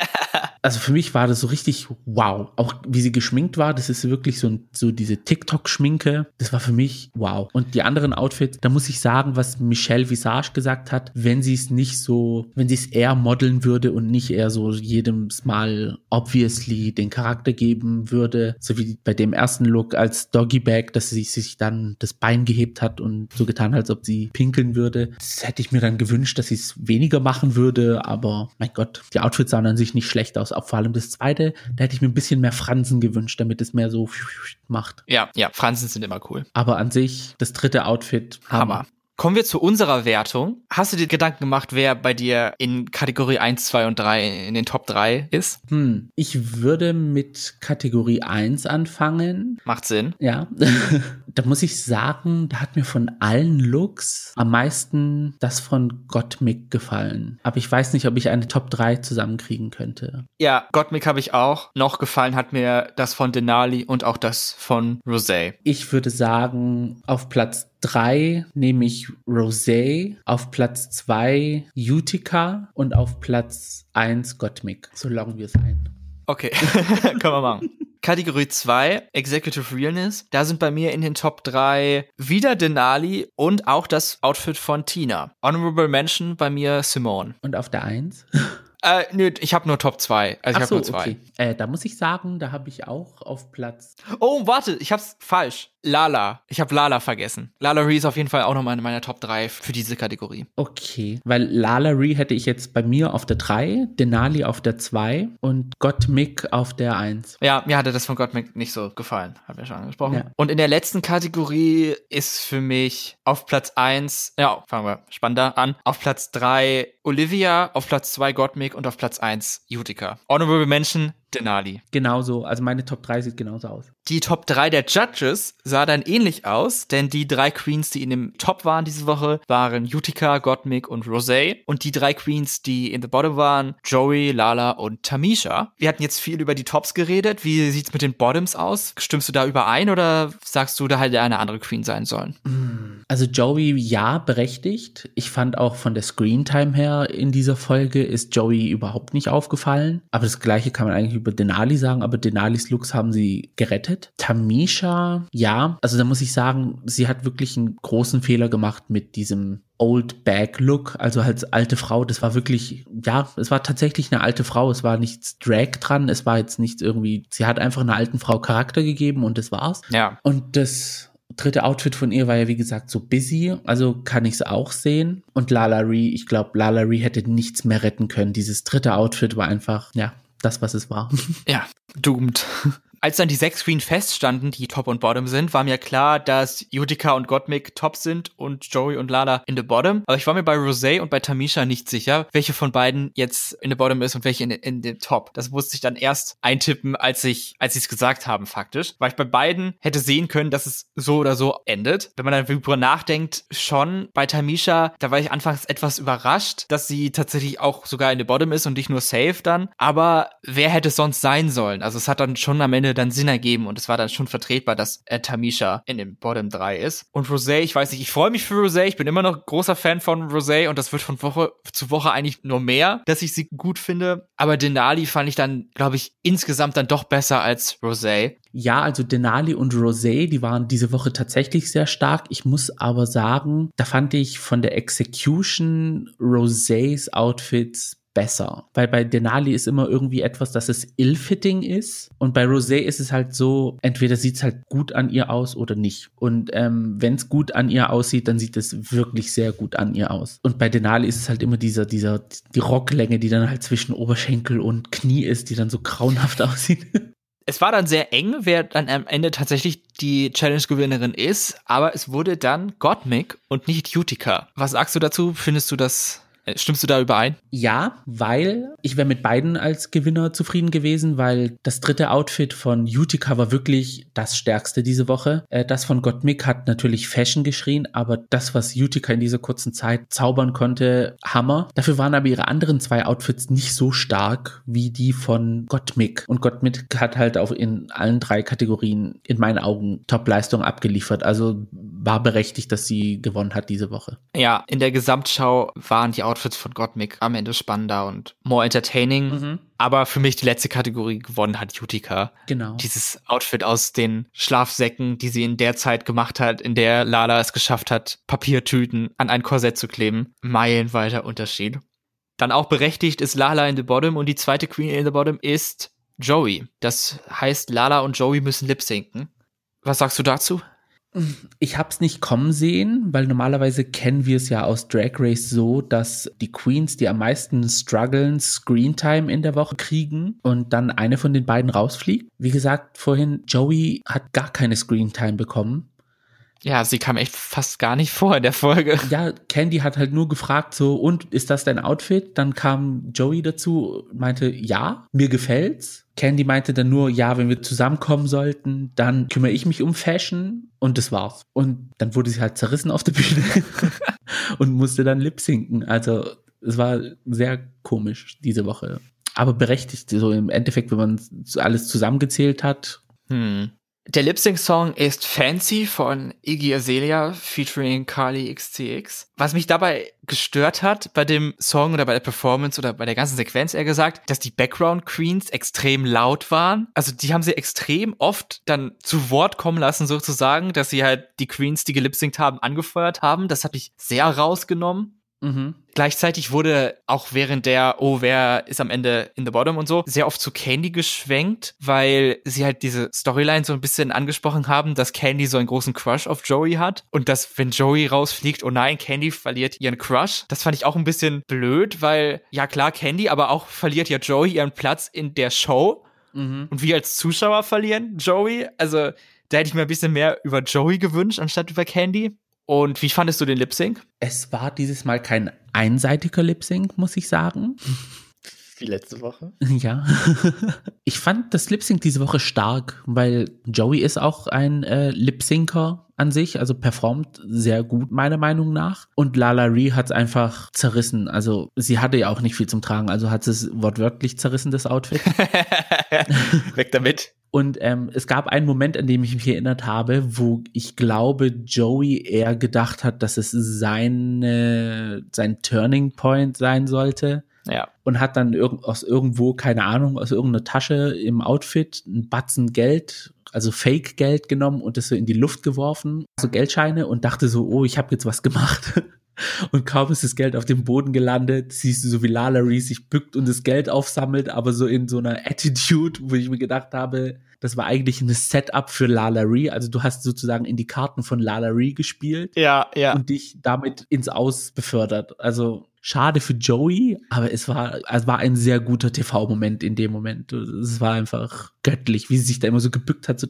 also für mich war das so richtig wow. Auch wie sie geschminkt war, das ist wirklich so, so diese TikTok-Schminke. Das war für mich wow. Und die anderen Outfits, da muss ich sagen, was Michelle Visage gesagt hat, wenn sie es nicht so, wenn sie es eher modeln würde und nicht eher so jedem Mal obviously den Charakter geben würde, so wie bei dem ersten Look als Doggy Bag, dass sie sich dann das Bein gehebt hat und so getan, als ob sie pinkeln würde. Das hätte ich mir dann gewünscht, dass sie es weniger machen würde, aber mein Gott, die Outfits sahen an sich nicht schlecht aus auch vor allem das zweite, da hätte ich mir ein bisschen mehr Fransen gewünscht, damit es mehr so macht. Ja, ja, Fransen sind immer cool. Aber an sich, das dritte Outfit, Hammer. Hammer. Kommen wir zu unserer Wertung. Hast du dir Gedanken gemacht, wer bei dir in Kategorie 1, 2 und 3 in den Top 3 ist? Hm, ich würde mit Kategorie 1 anfangen. Macht Sinn. Ja. da muss ich sagen, da hat mir von allen Looks am meisten das von Gottmik gefallen. Aber ich weiß nicht, ob ich eine Top 3 zusammenkriegen könnte. Ja, Gottmik habe ich auch. Noch gefallen hat mir das von Denali und auch das von Rosé. Ich würde sagen, auf Platz drei nehme ich Rosé, auf Platz zwei Utica und auf Platz eins Gottmik. So loggen wir es ein. Okay, können wir machen. Kategorie 2, Executive Realness. Da sind bei mir in den Top 3 wieder Denali und auch das Outfit von Tina. Honorable Mention bei mir Simone. Und auf der 1? Äh, nö, ich habe nur Top 2. Also ich habe so, nur zwei. Okay. Äh, da muss ich sagen, da habe ich auch auf Platz. Oh, warte, ich hab's falsch. Lala. Ich habe Lala vergessen. Lala Ree ist auf jeden Fall auch nochmal in meiner Top 3 für diese Kategorie. Okay, weil Lala Ree hätte ich jetzt bei mir auf der 3, Denali auf der 2 und Gottmik auf der 1. Ja, mir hatte das von Gottmik nicht so gefallen, haben wir schon angesprochen. Ja. Und in der letzten Kategorie ist für mich auf Platz 1, ja, fangen wir spannender an, auf Platz 3 Olivia, auf Platz 2 Gottmik und auf Platz 1 Utica. Honorable Mention Denali. Genauso, also meine Top 3 sieht genauso aus. Die Top 3 der Judges sah dann ähnlich aus, denn die drei Queens, die in dem Top waren diese Woche, waren Utica, Gottmik und Rosé. Und die drei Queens, die in the Bottom waren, Joey, Lala und Tamisha. Wir hatten jetzt viel über die Tops geredet. Wie sieht's mit den Bottoms aus? Stimmst du da überein oder sagst du, da hätte eine andere Queen sein sollen? Also Joey, ja, berechtigt. Ich fand auch von der Screentime her in dieser Folge ist Joey überhaupt nicht aufgefallen. Aber das gleiche kann man eigentlich über Denali sagen, aber Denalis Looks haben sie gerettet. Tamisha, ja, also da muss ich sagen, sie hat wirklich einen großen Fehler gemacht mit diesem Old Bag Look, also als alte Frau. Das war wirklich, ja, es war tatsächlich eine alte Frau. Es war nichts Drag dran. Es war jetzt nicht irgendwie, sie hat einfach einer alten Frau Charakter gegeben und das war's. Ja. Und das dritte Outfit von ihr war ja, wie gesagt, so busy. Also kann ich es auch sehen. Und Lala Ree, ich glaube, Lala Ree hätte nichts mehr retten können. Dieses dritte Outfit war einfach, ja, das, was es war. Ja, doomed. Als dann die sechs Queen feststanden, die Top und Bottom sind, war mir klar, dass Utica und Gottmik Top sind und Joey und Lala in the Bottom. Aber ich war mir bei Rosé und bei Tamisha nicht sicher, welche von beiden jetzt in the Bottom ist und welche in, in den Top. Das musste ich dann erst eintippen, als ich, als sie es gesagt haben, faktisch. Weil ich bei beiden hätte sehen können, dass es so oder so endet. Wenn man dann darüber nachdenkt, schon bei Tamisha, da war ich anfangs etwas überrascht, dass sie tatsächlich auch sogar in the Bottom ist und nicht nur safe dann. Aber wer hätte es sonst sein sollen? Also es hat dann schon am Ende Ende dann Sinn ergeben und es war dann schon vertretbar, dass äh, Tamisha in dem Bottom 3 ist. Und Rosé, ich weiß nicht, ich freue mich für Rosé, ich bin immer noch großer Fan von Rosé und das wird von Woche zu Woche eigentlich nur mehr, dass ich sie gut finde. Aber Denali fand ich dann, glaube ich, insgesamt dann doch besser als Rosé. Ja, also Denali und Rosé, die waren diese Woche tatsächlich sehr stark. Ich muss aber sagen, da fand ich von der Execution Rosés Outfits besser. Weil bei Denali ist immer irgendwie etwas, dass es ill-fitting ist. Und bei Rosé ist es halt so, entweder sieht es halt gut an ihr aus oder nicht. Und ähm, wenn es gut an ihr aussieht, dann sieht es wirklich sehr gut an ihr aus. Und bei Denali ist es halt immer dieser, dieser, die Rocklänge, die dann halt zwischen Oberschenkel und Knie ist, die dann so grauenhaft aussieht. Es war dann sehr eng, wer dann am Ende tatsächlich die Challenge-Gewinnerin ist, aber es wurde dann Gottmik und nicht Utica. Was sagst du dazu? Findest du das Stimmst du da überein? Ja, weil ich wäre mit beiden als Gewinner zufrieden gewesen, weil das dritte Outfit von Utica war wirklich das stärkste diese Woche. Äh, das von Gottmik hat natürlich Fashion geschrien, aber das, was Utica in dieser kurzen Zeit zaubern konnte, Hammer. Dafür waren aber ihre anderen zwei Outfits nicht so stark wie die von Gottmik. Und Gottmik hat halt auch in allen drei Kategorien in meinen Augen Top-Leistung abgeliefert. Also war berechtigt, dass sie gewonnen hat diese Woche. Ja, in der Gesamtschau waren die Outfits Outfits von Gottmik am Ende spannender und more entertaining. Mhm. Aber für mich die letzte Kategorie gewonnen hat Utica. Genau. Dieses Outfit aus den Schlafsäcken, die sie in der Zeit gemacht hat, in der Lala es geschafft hat, Papiertüten an ein Korsett zu kleben. Meilenweiter Unterschied. Dann auch berechtigt ist Lala in the Bottom und die zweite Queen in the Bottom ist Joey. Das heißt, Lala und Joey müssen lip sinken. Was sagst du dazu? Ich habe es nicht kommen sehen, weil normalerweise kennen wir es ja aus Drag Race so, dass die Queens, die am meisten strugglen, Screentime in der Woche kriegen und dann eine von den beiden rausfliegt. Wie gesagt, vorhin, Joey hat gar keine Screentime bekommen. Ja, sie kam echt fast gar nicht vor in der Folge. Ja, Candy hat halt nur gefragt so, und ist das dein Outfit? Dann kam Joey dazu, meinte, ja, mir gefällt's. Candy meinte dann nur, ja, wenn wir zusammenkommen sollten, dann kümmere ich mich um Fashion und das war's. Und dann wurde sie halt zerrissen auf der Bühne und musste dann lip sinken. Also es war sehr komisch diese Woche. Aber berechtigt, so im Endeffekt, wenn man alles zusammengezählt hat. Hm. Der Lip-Sync-Song ist Fancy von Iggy Azalea featuring Carly XCX. Was mich dabei gestört hat bei dem Song oder bei der Performance oder bei der ganzen Sequenz, eher gesagt, dass die Background Queens extrem laut waren. Also die haben sie extrem oft dann zu Wort kommen lassen sozusagen, dass sie halt die Queens, die gelipsingt haben, angefeuert haben. Das hat mich sehr rausgenommen. Mhm. Gleichzeitig wurde auch während der, oh, wer ist am Ende in the bottom und so, sehr oft zu Candy geschwenkt, weil sie halt diese Storyline so ein bisschen angesprochen haben, dass Candy so einen großen Crush auf Joey hat und dass, wenn Joey rausfliegt, oh nein, Candy verliert ihren Crush. Das fand ich auch ein bisschen blöd, weil, ja klar, Candy, aber auch verliert ja Joey ihren Platz in der Show. Mhm. Und wir als Zuschauer verlieren Joey. Also, da hätte ich mir ein bisschen mehr über Joey gewünscht, anstatt über Candy. Und wie fandest du den Lip Sync? Es war dieses Mal kein einseitiger Lip Sync, muss ich sagen. Wie letzte Woche? Ja. ich fand das Lip Sync diese Woche stark, weil Joey ist auch ein äh, Lip Syncer an sich, also performt sehr gut, meiner Meinung nach. Und Lala Ree hat es einfach zerrissen. Also sie hatte ja auch nicht viel zum Tragen, also hat es wortwörtlich zerrissen, das Outfit. Weg damit. Und ähm, es gab einen Moment, an dem ich mich erinnert habe, wo ich glaube, Joey eher gedacht hat, dass es seine, sein Turning Point sein sollte. Ja. Und hat dann irg aus irgendwo, keine Ahnung, aus irgendeiner Tasche im Outfit ein Batzen Geld, also Fake-Geld genommen und das so in die Luft geworfen, so Geldscheine und dachte so, oh, ich habe jetzt was gemacht. Und kaum ist das Geld auf dem Boden gelandet, siehst du so wie Lala Reese sich bückt und das Geld aufsammelt, aber so in so einer Attitude, wo ich mir gedacht habe, das war eigentlich ein Setup für Lala Ree. Also du hast sozusagen in die Karten von Lala Ree gespielt. Ja, ja. Und dich damit ins Aus befördert. Also schade für Joey, aber es war, es war ein sehr guter TV-Moment in dem Moment. Es war einfach göttlich, wie sie sich da immer so gebückt hat, so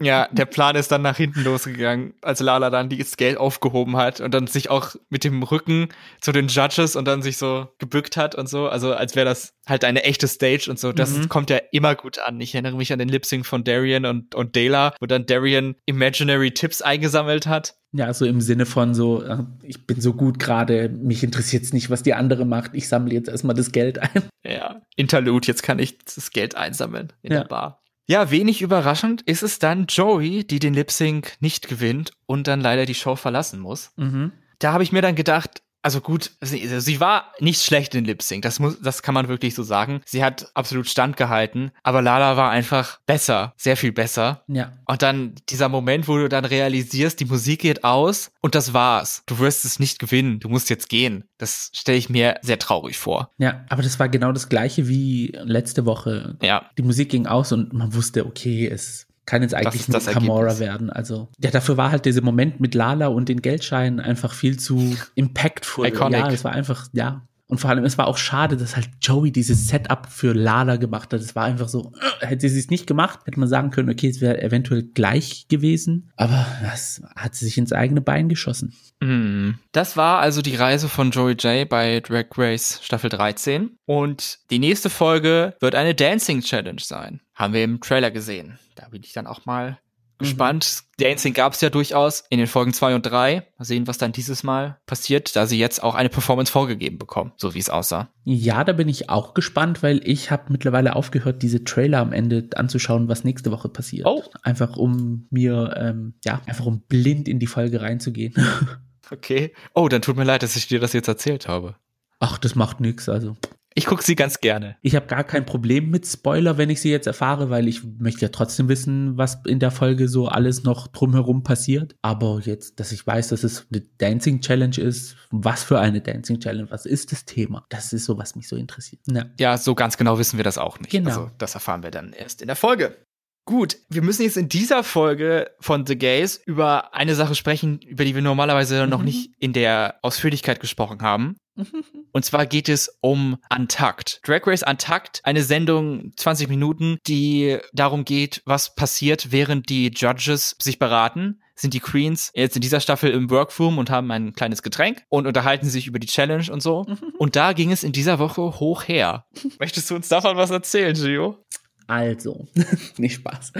ja, der Plan ist dann nach hinten losgegangen, als Lala dann das Geld aufgehoben hat und dann sich auch mit dem Rücken zu den Judges und dann sich so gebückt hat und so. Also als wäre das halt eine echte Stage und so. Das mhm. kommt ja immer gut an. Ich erinnere mich an den Lip Sync von Darian und, und Dela, wo dann Darian Imaginary Tips eingesammelt hat. Ja, so im Sinne von so, äh, ich bin so gut gerade, mich interessiert es nicht, was die andere macht, ich sammle jetzt erstmal das Geld ein. Ja, Interlude, jetzt kann ich das Geld einsammeln in Ja. der Bar. Ja, wenig überraschend ist es dann Joey, die den Lip Sync nicht gewinnt und dann leider die Show verlassen muss. Mhm. Da habe ich mir dann gedacht, also gut, sie, war nicht schlecht in Lip Sync, das muss, das kann man wirklich so sagen. Sie hat absolut standgehalten, aber Lala war einfach besser, sehr viel besser. Ja. Und dann dieser Moment, wo du dann realisierst, die Musik geht aus und das war's. Du wirst es nicht gewinnen, du musst jetzt gehen. Das stelle ich mir sehr traurig vor. Ja, aber das war genau das gleiche wie letzte Woche. Ja, Die Musik ging aus und man wusste, okay, es kann jetzt eigentlich das Kamora Ergebnis. werden. Also, ja, dafür war halt dieser Moment mit Lala und den Geldscheinen einfach viel zu impactful. Iconic. Ja, es war einfach, ja. Und vor allem, es war auch schade, dass halt Joey dieses Setup für Lala gemacht hat. Es war einfach so, äh, hätte sie es nicht gemacht, hätte man sagen können, okay, es wäre eventuell gleich gewesen. Aber das hat sie sich ins eigene Bein geschossen. Mm. Das war also die Reise von Joey J bei Drag Race Staffel 13. Und die nächste Folge wird eine Dancing Challenge sein. Haben wir im Trailer gesehen. Da bin ich dann auch mal gespannt. Dancing gab es ja durchaus in den Folgen 2 und 3. Mal sehen, was dann dieses Mal passiert, da sie jetzt auch eine Performance vorgegeben bekommen, so wie es aussah. Ja, da bin ich auch gespannt, weil ich habe mittlerweile aufgehört, diese Trailer am Ende anzuschauen, was nächste Woche passiert. Oh. Einfach um mir, ähm, ja, einfach um blind in die Folge reinzugehen. Okay. Oh, dann tut mir leid, dass ich dir das jetzt erzählt habe. Ach, das macht nix. Also Ich gucke sie ganz gerne. ich habe gar kein Problem mit Spoiler, wenn ich sie jetzt erfahre, weil ich möchte ja trotzdem wissen, was in der Folge so alles noch drumherum passiert. Aber jetzt, dass ich weiß, dass es eine Dancing Challenge ist, was für eine Dancing Challenge, was ist das Thema? Das ist so, was mich so interessiert. Ja. Ja, so ganz genau wissen wir das auch nicht. Genau. Also, das erfahren wir dann erst in der Folge. Gut, wir müssen jetzt in dieser Folge von The Gays über eine Sache sprechen, über die wir normalerweise noch Mhm. nicht in der Ausführlichkeit gesprochen haben. Und zwar geht es um Untucked. Drag Race Untucked, eine Sendung 20 Minuten, die darum geht, was passiert, während die Judges sich beraten. Sind die Queens jetzt in dieser Staffel im Workroom und haben ein kleines Getränk und unterhalten sich über die Challenge und so. Und da ging es in dieser Woche hoch her. Möchtest du uns davon was erzählen, Gio? Also, nicht Spaß.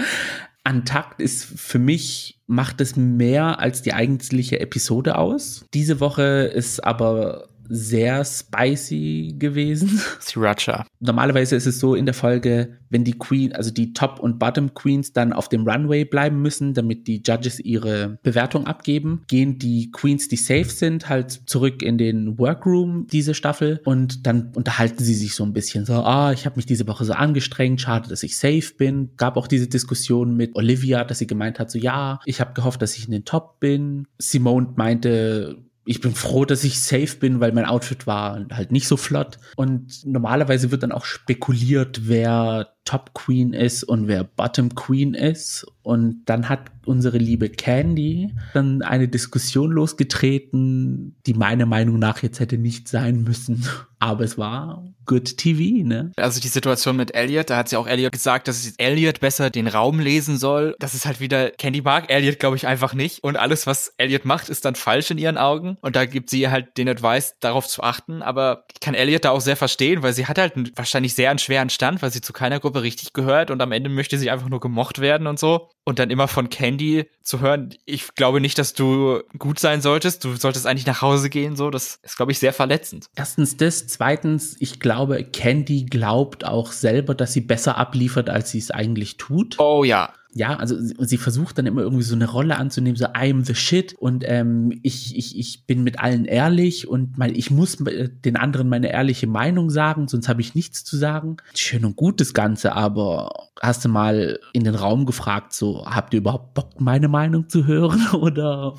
Antakt ist für mich, macht es mehr als die eigentliche Episode aus. Diese Woche ist aber sehr spicy gewesen. Sriracha. Normalerweise ist es so in der Folge, wenn die Queen, also die Top- und Bottom-Queens dann auf dem Runway bleiben müssen, damit die Judges ihre Bewertung abgeben, gehen die Queens, die safe sind, halt zurück in den Workroom diese Staffel und dann unterhalten sie sich so ein bisschen so, ah, ich habe mich diese Woche so angestrengt, schade, dass ich safe bin. Gab auch diese Diskussion mit Olivia, dass sie gemeint hat, so ja, ich habe gehofft, dass ich in den Top bin. Simone meinte, ich bin froh, dass ich safe bin, weil mein Outfit war halt nicht so flott. Und normalerweise wird dann auch spekuliert, wer Top Queen ist und wer Bottom Queen ist. Und dann hat unsere liebe Candy dann eine Diskussion losgetreten, die meiner Meinung nach jetzt hätte nicht sein müssen. Aber es war good TV, ne? Also die Situation mit Elliot, da hat sie auch Elliot gesagt, dass Elliot besser den Raum lesen soll. Das ist halt wieder, Candy mag Elliot, glaube ich, einfach nicht. Und alles, was Elliot macht, ist dann falsch in ihren Augen. Und da gibt sie halt den Advice, darauf zu achten. Aber ich kann Elliot da auch sehr verstehen, weil sie hat halt einen, wahrscheinlich sehr einen schweren Stand, weil sie zu keiner Gruppe richtig gehört und am Ende möchte sie einfach nur gemocht werden und so. Und dann immer von Candy zu hören, ich glaube nicht, dass du gut sein solltest. Du solltest eigentlich nach Hause gehen, so. Das ist, glaube ich, sehr verletzend. Erstens das, zweitens, ich glaube, Candy glaubt auch selber, dass sie besser abliefert, als sie es eigentlich tut. Oh ja. Ja, also sie, versucht dann immer irgendwie so eine Rolle anzunehmen, so I'm the shit und ähm, ich, ich, ich bin mit allen ehrlich und mein, ich muss äh, den anderen meine ehrliche Meinung sagen, sonst habe ich nichts zu sagen. Schön und gut das Ganze, aber hast du mal in den Raum gefragt, so habt ihr überhaupt Bock, meine Meinung zu hören? Oder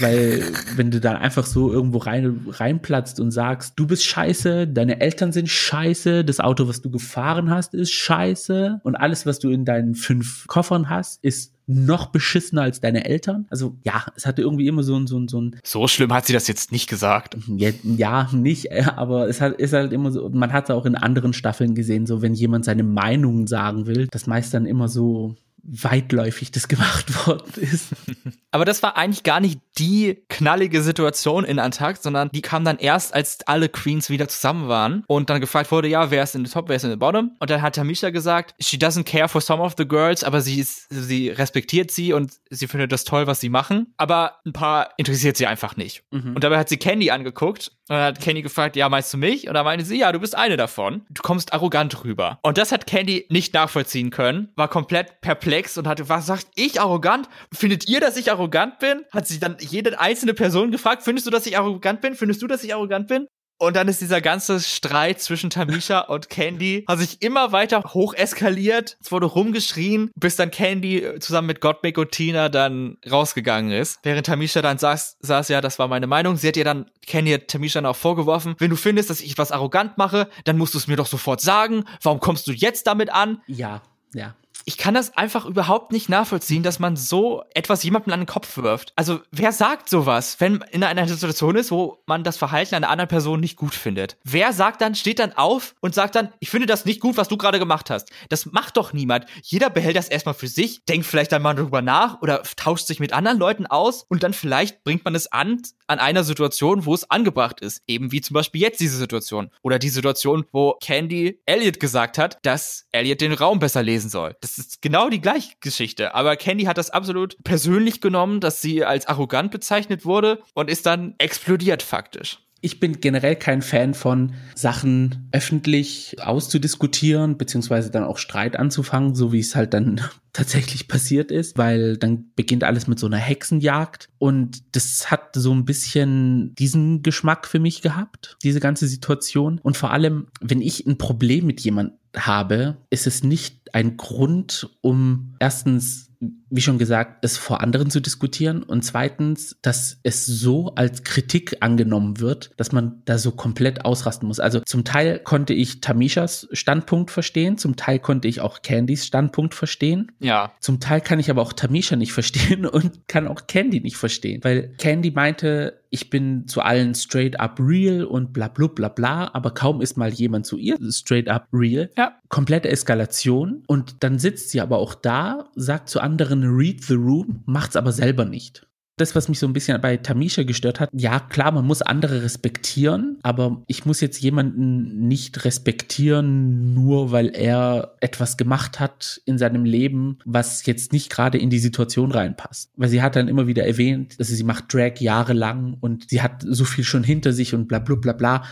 weil wenn du dann einfach so irgendwo rein, reinplatzt und sagst, du bist scheiße, deine Eltern sind scheiße, das Auto, was du gefahren hast, ist scheiße und alles, was du in deinen fünf Koffern hast, ist noch beschissener als deine Eltern. Also ja, es hatte irgendwie immer so ein, so ein, so ein So schlimm hat sie das jetzt nicht gesagt. ja, ja, nicht, äh, aber es hat, ist halt immer so, man hat es auch in anderen Staffeln gesehen, so wenn jemand seine Meinung sagen will, das meist dann immer so, weitläufig das gemacht worden ist. Aber das war eigentlich gar nicht die knallige Situation in Antakt, sondern die kam dann erst, als alle Queens wieder zusammen waren und dann gefragt wurde, ja, wer ist in the top, wer ist in the bottom? Und dann hat Tamisha gesagt, she doesn't care for some of the girls, aber sie ist, sie respektiert sie und sie findet das toll, was sie machen. Aber ein paar interessiert sie einfach nicht. Mhm. Und dabei hat sie Candy angeguckt und dann hat Candy gefragt, ja, meinst du mich? Und dann meinte sie, ja, du bist eine davon. Du kommst arrogant rüber. Und das hat Candy nicht nachvollziehen können, war komplett perplex und hatte, was sagt ich arrogant? Findet ihr, dass ich arrogant bin? Hat sie dann jede einzelne Person gefragt, findest du, dass ich arrogant bin? Findest du, dass ich arrogant bin? Und dann ist dieser ganze Streit zwischen Tamisha und Candy hat sich immer weiter hoch eskaliert. Es wurde rumgeschrien, bis dann Candy äh, zusammen mit Gottmik und Tina dann rausgegangen ist. Während Tamisha dann saß, saß ja, das war meine Meinung. Sie hat ihr dann, Candy hat Tamisha dann auch vorgeworfen, wenn du findest, dass ich was arrogant mache, dann musst du es mir doch sofort sagen. Warum kommst du jetzt damit an? Ja, ja ich kann das einfach überhaupt nicht nachvollziehen, dass man so etwas jemandem an den Kopf wirft. Also, wer sagt sowas, wenn in einer Situation ist, wo man das Verhalten einer anderen Person nicht gut findet? Wer sagt dann, steht dann auf und sagt dann, ich finde das nicht gut, was du gerade gemacht hast? Das macht doch niemand. Jeder behält das erstmal für sich, denkt vielleicht einmal darüber nach oder tauscht sich mit anderen Leuten aus und dann vielleicht bringt man es an, an einer Situation, wo es angebracht ist. Eben wie zum Beispiel jetzt diese Situation. Oder die Situation, wo Candy Elliot gesagt hat, dass Elliot den Raum besser lesen soll. Das ist genau die gleiche Geschichte. Aber Candy hat das absolut persönlich genommen, dass sie als arrogant bezeichnet wurde und ist dann explodiert faktisch. Ich bin generell kein Fan von Sachen öffentlich auszudiskutieren, beziehungsweise dann auch Streit anzufangen, so wie es halt dann tatsächlich passiert ist, weil dann beginnt alles mit so einer Hexenjagd und das hat so ein bisschen diesen Geschmack für mich gehabt, diese ganze Situation. Und vor allem, wenn ich ein Problem mit jemandem habe, ist es nicht ein Grund, um erstens wie schon gesagt, es vor anderen zu diskutieren und zweitens, dass es so als Kritik angenommen wird, dass man da so komplett ausrasten muss. Also zum Teil konnte ich Tamishas Standpunkt verstehen, zum Teil konnte ich auch Candys Standpunkt verstehen. Ja. Zum Teil kann ich aber auch Tamisha nicht verstehen und kann auch Candy nicht verstehen, weil Candy meinte, ich bin zu allen straight up real und bla bla bla bla, aber kaum ist mal jemand zu ihr straight up real. Ja. Komplette Eskalation und dann sitzt sie aber auch da, sagt zu anderen read the room, macht's aber selber nicht das, was mich so ein bisschen bei Tamisha gestört hat, ja klar, man muss andere respektieren, aber ich muss jetzt jemanden nicht respektieren, nur weil er etwas gemacht hat in seinem Leben, was jetzt nicht gerade in die Situation reinpasst. Weil sie hat dann immer wieder erwähnt, dass sie macht Drag jahrelang und sie hat so viel schon hinter sich und bla bla bla bla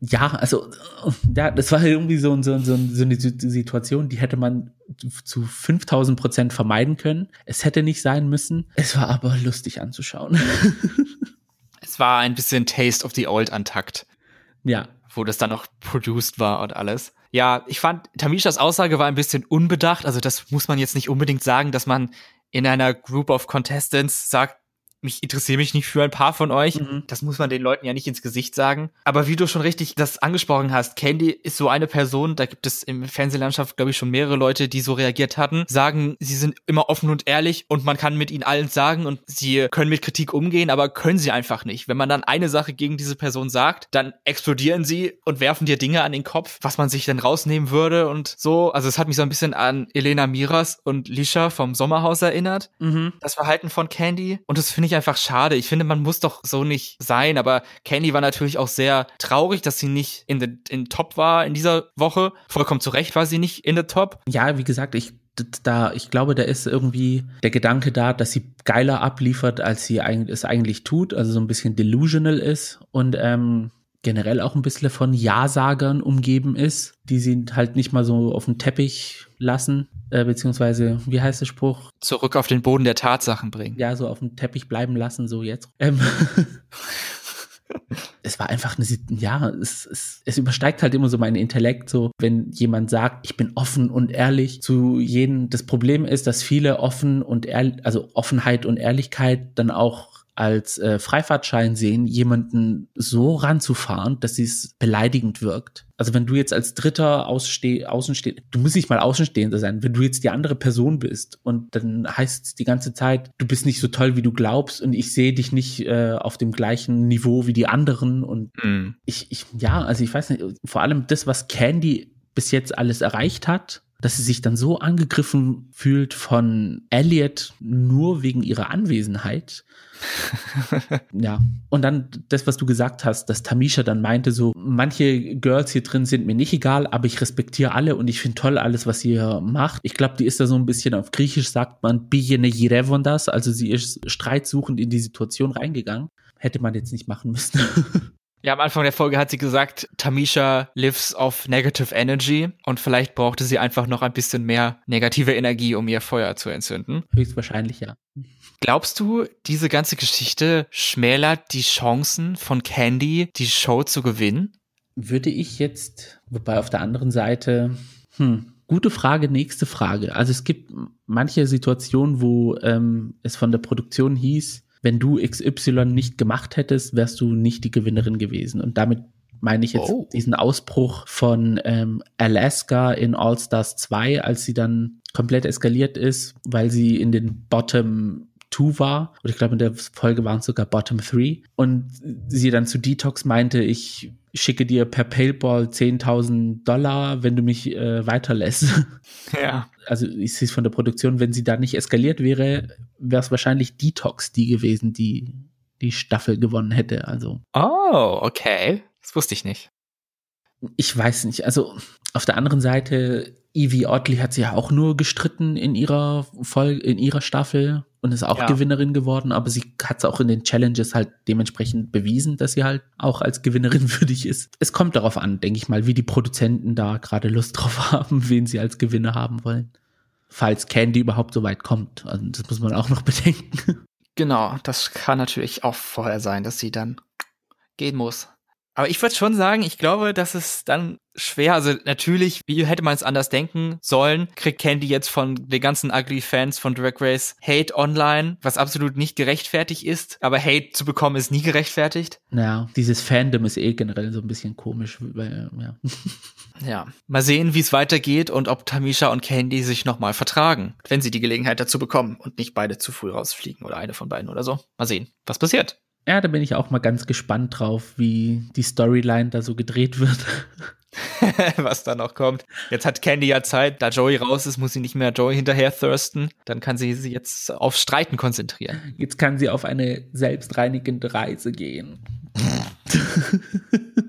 ja, also ja, das war irgendwie so, so, so, so eine Situation, die hätte man zu 5000 Prozent vermeiden können. Es hätte nicht sein müssen. Es war aber lustig anzuschauen. es war ein bisschen Taste of the Old Antakt. Ja. Wo das dann noch produced war und alles. Ja, ich fand, Tamishas Aussage war ein bisschen unbedacht. Also das muss man jetzt nicht unbedingt sagen, dass man in einer Group of Contestants sagt, mich interessiere mich nicht für ein paar von euch. Mhm. Das muss man den Leuten ja nicht ins Gesicht sagen. Aber wie du schon richtig das angesprochen hast, Candy ist so eine Person, da gibt es im Fernsehlandschaft, glaube ich, schon mehrere Leute, die so reagiert hatten, sagen, sie sind immer offen und ehrlich und man kann mit ihnen allen sagen und sie können mit Kritik umgehen, aber können sie einfach nicht. Wenn man dann eine Sache gegen diese Person sagt, dann explodieren sie und werfen dir Dinge an den Kopf, was man sich dann rausnehmen würde und so. Also es hat mich so ein bisschen an Elena Miras und Lisha vom Sommerhaus erinnert. Mhm. Das Verhalten von Candy. Und das finde ich einfach schade. Ich finde, man muss doch so nicht sein. Aber Candy war natürlich auch sehr traurig, dass sie nicht in den in Top war in dieser Woche. Vollkommen zu Recht war sie nicht in der Top. Ja, wie gesagt, ich da, ich glaube, da ist irgendwie der Gedanke da, dass sie geiler abliefert, als sie es eigentlich tut, also so ein bisschen delusional ist und ähm, generell auch ein bisschen von Ja-Sagern umgeben ist, die sie halt nicht mal so auf den Teppich lassen, äh, beziehungsweise, wie heißt der Spruch? Zurück auf den Boden der Tatsachen bringen. Ja, so auf dem Teppich bleiben lassen, so jetzt. Ähm es war einfach eine, ja, es, es, es übersteigt halt immer so mein Intellekt, so wenn jemand sagt, ich bin offen und ehrlich zu jedem. Das Problem ist, dass viele offen und ehrlich, also Offenheit und Ehrlichkeit dann auch als äh, Freifahrtschein sehen, jemanden so ranzufahren, dass es beleidigend wirkt. Also wenn du jetzt als Dritter aussteh außenstehend, du musst nicht mal außenstehender sein, wenn du jetzt die andere Person bist und dann heißt es die ganze Zeit, du bist nicht so toll, wie du glaubst und ich sehe dich nicht äh, auf dem gleichen Niveau wie die anderen und mm. ich, ich, ja, also ich weiß nicht, vor allem das, was Candy bis jetzt alles erreicht hat, dass sie sich dann so angegriffen fühlt von Elliot nur wegen ihrer Anwesenheit. ja, und dann das, was du gesagt hast, dass Tamisha dann meinte, so, manche Girls hier drin sind mir nicht egal, aber ich respektiere alle und ich finde toll alles, was ihr macht. Ich glaube, die ist da so ein bisschen auf Griechisch sagt man, bijene das, also sie ist streitsuchend in die Situation reingegangen. Hätte man jetzt nicht machen müssen. Ja, am Anfang der Folge hat sie gesagt, Tamisha lives off negative energy und vielleicht brauchte sie einfach noch ein bisschen mehr negative Energie, um ihr Feuer zu entzünden. Höchstwahrscheinlich, ja. Glaubst du, diese ganze Geschichte schmälert die Chancen von Candy, die Show zu gewinnen? Würde ich jetzt, wobei auf der anderen Seite, hm, gute Frage, nächste Frage. Also es gibt manche Situationen, wo ähm, es von der Produktion hieß, wenn du XY nicht gemacht hättest, wärst du nicht die Gewinnerin gewesen. Und damit meine ich jetzt oh. diesen Ausbruch von ähm, Alaska in All Stars 2, als sie dann komplett eskaliert ist, weil sie in den Bottom 2 war. Und ich glaube, in der Folge waren es sogar Bottom 3. Und sie dann zu Detox meinte, ich schicke dir per Paypal 10.000 Dollar, wenn du mich äh, weiterlässt. Ja. Also ich sehe es von der Produktion, wenn sie da nicht eskaliert wäre, wäre es wahrscheinlich Detox die gewesen, die die Staffel gewonnen hätte. Also. Oh, okay. Das wusste ich nicht. Ich weiß nicht. Also auf der anderen Seite, Evie Oddly hat sie ja auch nur gestritten in ihrer Folge, in ihrer Staffel und ist auch ja. Gewinnerin geworden, aber sie hat es auch in den Challenges halt dementsprechend bewiesen, dass sie halt auch als Gewinnerin würdig ist. Es kommt darauf an, denke ich mal, wie die Produzenten da gerade Lust drauf haben, wen sie als Gewinner haben wollen. Falls Candy überhaupt so weit kommt. Also das muss man auch noch bedenken. Genau, das kann natürlich auch vorher sein, dass sie dann gehen muss. Aber ich würde schon sagen, ich glaube, dass es dann schwer. Also natürlich, wie hätte man es anders denken sollen, kriegt Candy jetzt von den ganzen ugly Fans von Drag Race Hate online, was absolut nicht gerechtfertigt ist. Aber Hate zu bekommen ist nie gerechtfertigt. Ja, dieses Fandom ist eh generell so ein bisschen komisch, weil, ja. Ja, mal sehen, wie es weitergeht und ob Tamisha und Candy sich nochmal vertragen, wenn sie die Gelegenheit dazu bekommen und nicht beide zu früh rausfliegen oder eine von beiden oder so. Mal sehen, was passiert. Ja, da bin ich auch mal ganz gespannt drauf, wie die Storyline da so gedreht wird. was da noch kommt. Jetzt hat Candy ja Zeit, da Joey raus ist, muss sie nicht mehr Joey hinterher thirsten. Dann kann sie sich jetzt auf Streiten konzentrieren. Jetzt kann sie auf eine selbstreinigende Reise gehen.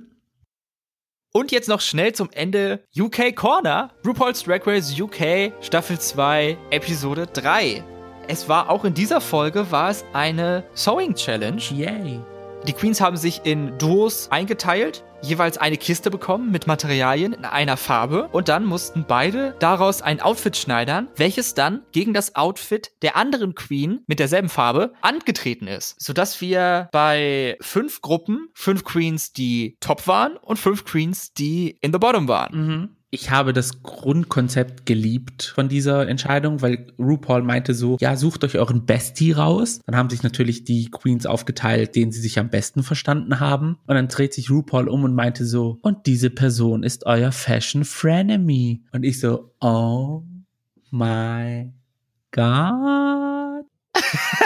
Und jetzt noch schnell zum Ende UK Corner. RuPaul's Drag Race UK Staffel 2 Episode 3. Es war auch in dieser Folge war es eine Sewing Challenge. Yay. Die Queens haben sich in Duos eingeteilt, jeweils eine Kiste bekommen mit Materialien in einer Farbe und dann mussten beide daraus ein Outfit schneidern, welches dann gegen das Outfit der anderen Queen mit derselben Farbe angetreten ist, sodass wir bei fünf Gruppen fünf Queens, die top waren und fünf Queens, die in the bottom waren. Mhm ich habe das Grundkonzept geliebt von dieser Entscheidung, weil RuPaul meinte so, ja, sucht euch euren Bestie raus. Dann haben sich natürlich die Queens aufgeteilt, denen sie sich am besten verstanden haben. Und dann dreht sich RuPaul um und meinte so, und diese Person ist euer Fashion Frenemy. Und ich so, oh my God.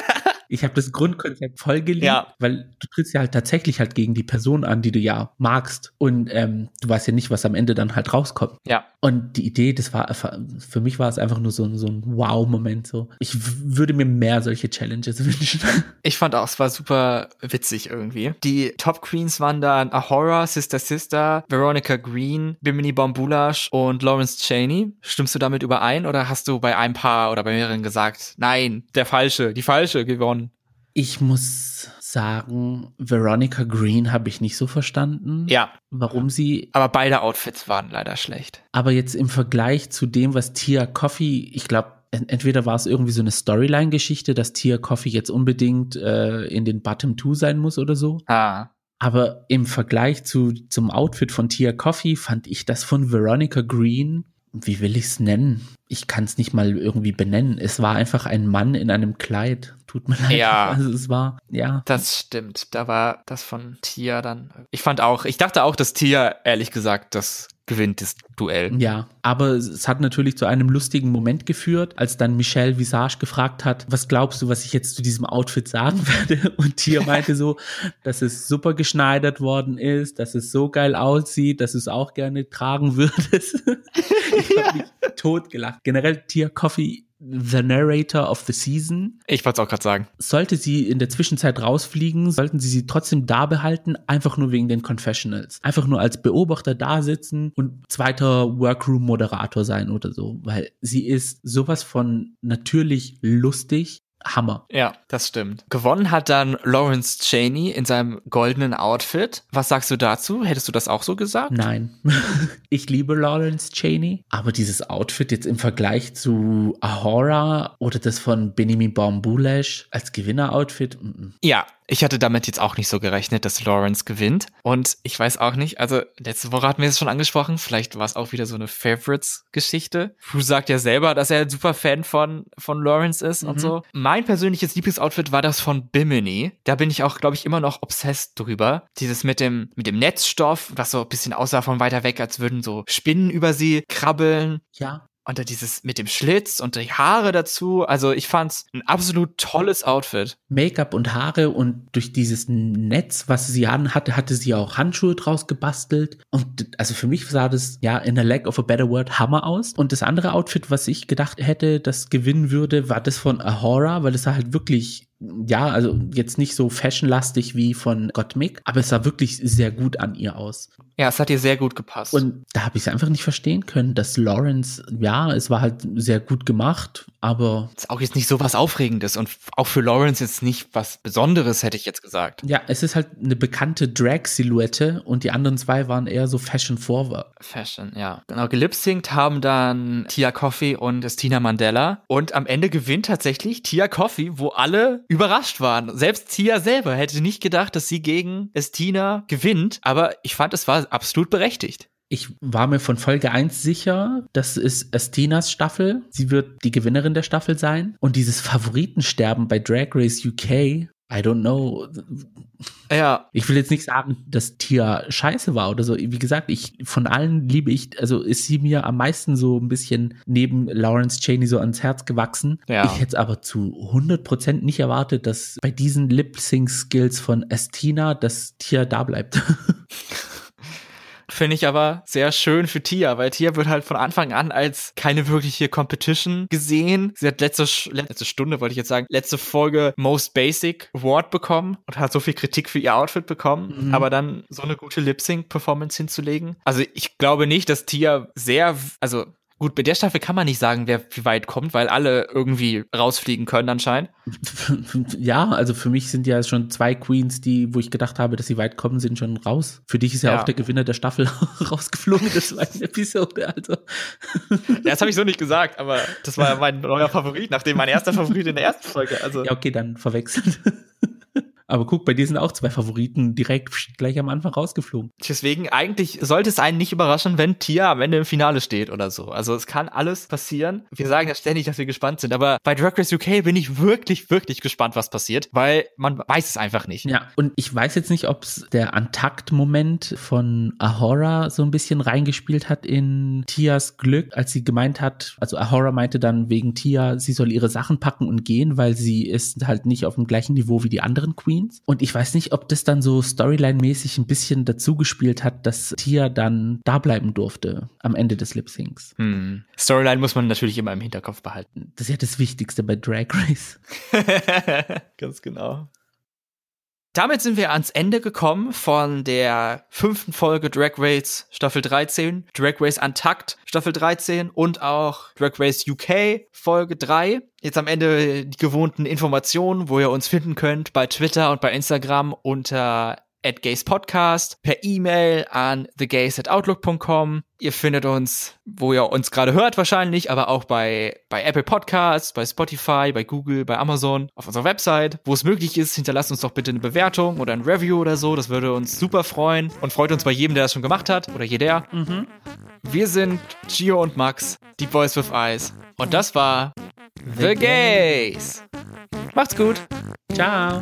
Ich habe das Grundkonzept voll geliebt, ja. weil du trittst ja halt tatsächlich halt gegen die Person an, die du ja magst. Und ähm, du weißt ja nicht, was am Ende dann halt rauskommt. Ja. Und die Idee, das war für mich war es einfach nur so, ein so ein Wow-Moment. So. Ich würde mir mehr solche Challenges wünschen. Ich fand auch, es war super witzig irgendwie. Die Top Queens waren dann Ahora, Sister Sister, Veronica Green, Bimini Bombulash und Lawrence Cheney. Stimmst du damit überein oder hast du bei einem Paar oder bei mehreren gesagt, nein, der falsche, die falsche gewonnen? Ich muss sagen, Veronica Green habe ich nicht so verstanden. Ja. Warum sie. Aber beide Outfits waren leider schlecht. Aber jetzt im Vergleich zu dem, was Tia Coffee, ich glaube, entweder war es irgendwie so eine Storyline-Geschichte, dass Tia Coffee jetzt unbedingt äh, in den Bottom 2 sein muss oder so. Ah. Aber im Vergleich zu, zum Outfit von Tia Coffee fand ich das von Veronica Green wie will ich es nennen? Ich kann es nicht mal irgendwie benennen. Es war einfach ein Mann in einem Kleid. Tut mir leid. Ja. Also es war, ja. Das stimmt. Da war das von Tia dann. Ich fand auch, ich dachte auch, dass Tia, ehrlich gesagt, das gewinnt das Duell. Ja, aber es hat natürlich zu einem lustigen Moment geführt, als dann Michelle Visage gefragt hat, was glaubst du, was ich jetzt zu diesem Outfit sagen werde? Und Tia meinte so, dass es super geschneidert worden ist, dass es so geil aussieht, dass du es auch gerne tragen würdest. ich habe mich totgelacht. Generell Tia Coffee The Narrator of the Season. Ich wollte es auch gerade sagen. Sollte sie in der Zwischenzeit rausfliegen, sollten sie sie trotzdem da behalten, einfach nur wegen den Confessionals. Einfach nur als Beobachter da sitzen und zweiter Workroom-Moderator sein oder so, weil sie ist sowas von natürlich lustig Hammer. Ja, das stimmt. Gewonnen hat dann Lawrence Cheney in seinem goldenen Outfit. Was sagst du dazu? Hättest du das auch so gesagt? Nein. ich liebe Lawrence Cheney, aber dieses Outfit jetzt im Vergleich zu Ahura oder das von Benjamin Baumbulesh als Gewinner-Outfit. Ja, ich hatte damit jetzt auch nicht so gerechnet, dass Lawrence gewinnt. Und ich weiß auch nicht, also letzte Woche hatten wir es schon angesprochen, vielleicht war es auch wieder so eine Favorites-Geschichte. Fu sagt ja selber, dass er ein super Fan von, von Lawrence ist mhm. und so. Mein persönliches Lieblingsoutfit war das von Bimini. Da bin ich auch, glaube ich, immer noch obsessed drüber. Dieses mit dem, mit dem Netzstoff, was so ein bisschen aussah von weiter weg, als würden so Spinnen über sie krabbeln. Ja. Und dann dieses mit dem Schlitz und die Haare dazu. Also ich fand's ein absolut tolles Outfit. Make-up und Haare und durch dieses Netz, was sie an hatte, hatte sie auch Handschuhe draus gebastelt. Und also für mich sah das ja in a lack of a better word Hammer aus. Und das andere Outfit, was ich gedacht hätte, das gewinnen würde, war das von Ahora, weil es sah halt wirklich ja, also jetzt nicht so fashionlastig wie von Gottmik, aber es sah wirklich sehr gut an ihr aus. Ja, es hat ihr sehr gut gepasst. Und da habe ich es einfach nicht verstehen können, dass Lawrence, ja, es war halt sehr gut gemacht, aber. Es ist auch jetzt nicht so was Aufregendes und auch für Lawrence jetzt nicht was Besonderes, hätte ich jetzt gesagt. Ja, es ist halt eine bekannte Drag-Silhouette und die anderen zwei waren eher so Fashion-Forward. Fashion, ja. Genau, gelipsingt haben dann Tia Coffee und Estina Mandela und am Ende gewinnt tatsächlich Tia Coffee, wo alle überrascht waren. Selbst Tia selber hätte nicht gedacht, dass sie gegen Estina gewinnt, aber ich fand, es war absolut berechtigt. Ich war mir von Folge 1 sicher, das ist Estinas Staffel. Sie wird die Gewinnerin der Staffel sein. Und dieses Favoritensterben bei Drag Race UK I don't know. Ja. Ich will jetzt nicht sagen, dass Tia scheiße war oder so. Wie gesagt, ich, von allen liebe ich, also ist sie mir am meisten so ein bisschen neben Lawrence Cheney so ans Herz gewachsen. Ja. Ich hätte es aber zu 100% nicht erwartet, dass bei diesen Lip-Sync-Skills von Estina, dass Tia da bleibt. Finde ich aber sehr schön für Tia, weil Tia wird halt von Anfang an als keine wirkliche Competition gesehen. Sie hat letzte, letzte Stunde, wollte ich jetzt sagen, letzte Folge Most Basic Award bekommen und hat so viel Kritik für ihr Outfit bekommen, mhm. aber dann so eine gute Lip-Sync-Performance hinzulegen. Also ich glaube nicht, dass Tia sehr, also Gut, bei der Staffel kann man nicht sagen, wer wie weit kommt, weil alle irgendwie rausfliegen können anscheinend. Ja, also für mich sind ja schon zwei Queens, die, wo ich gedacht habe, dass sie weit kommen, sind schon raus. Für dich ist ja, ja. auch der Gewinner der Staffel rausgeflogen, das war eine Episode, also. Ja, das habe ich so nicht gesagt, aber das war mein neuer Favorit, nachdem mein erster Favorit in der ersten Folge, also. Ja, okay, dann verwechselt. Aber guck, bei dir sind auch zwei Favoriten direkt gleich am Anfang rausgeflogen. Deswegen, eigentlich sollte es einen nicht überraschen, wenn Tia am Ende im Finale steht oder so. Also es kann alles passieren. Wir sagen ja ständig, dass wir gespannt sind. Aber bei Drag Race UK bin ich wirklich, wirklich gespannt, was passiert, weil man weiß es einfach nicht. Ja, und ich weiß jetzt nicht, ob es der Antakt-Moment von Ahora so ein bisschen reingespielt hat in Tias Glück, als sie gemeint hat, also Ahora meinte dann wegen Tia, sie soll ihre Sachen packen und gehen, weil sie ist halt nicht auf dem gleichen Niveau wie die anderen Queens. Queens. Und ich weiß nicht, ob das dann so Storyline-mäßig ein bisschen dazu gespielt hat, dass Tia dann da bleiben durfte am Ende des Lip Syncs. Hm. Storyline muss man natürlich immer im Hinterkopf behalten. Das ist ja das Wichtigste bei Drag Race. Ganz genau. Damit sind wir ans Ende gekommen von der fünften Folge Drag Race Staffel 13, Drag Race Untucked Staffel 13 und auch Drag Race UK Folge 3. Jetzt am Ende die gewohnten Informationen, wo ihr uns finden könnt bei Twitter und bei Instagram unter at Podcast, per E-Mail an thegays at outlook.com. Ihr findet uns, wo ihr uns gerade hört wahrscheinlich, aber auch bei, bei Apple Podcasts, bei Spotify, bei Google, bei Amazon, auf unserer Website. Wo es möglich ist, hinterlasst uns doch bitte eine Bewertung oder ein Review oder so. Das würde uns super freuen und freut uns bei jedem, der das schon gemacht hat oder jeder. Mhm. Wir sind Gio und Max, die Boys with Eyes. Und das war The Gays. Macht's gut. Ciao.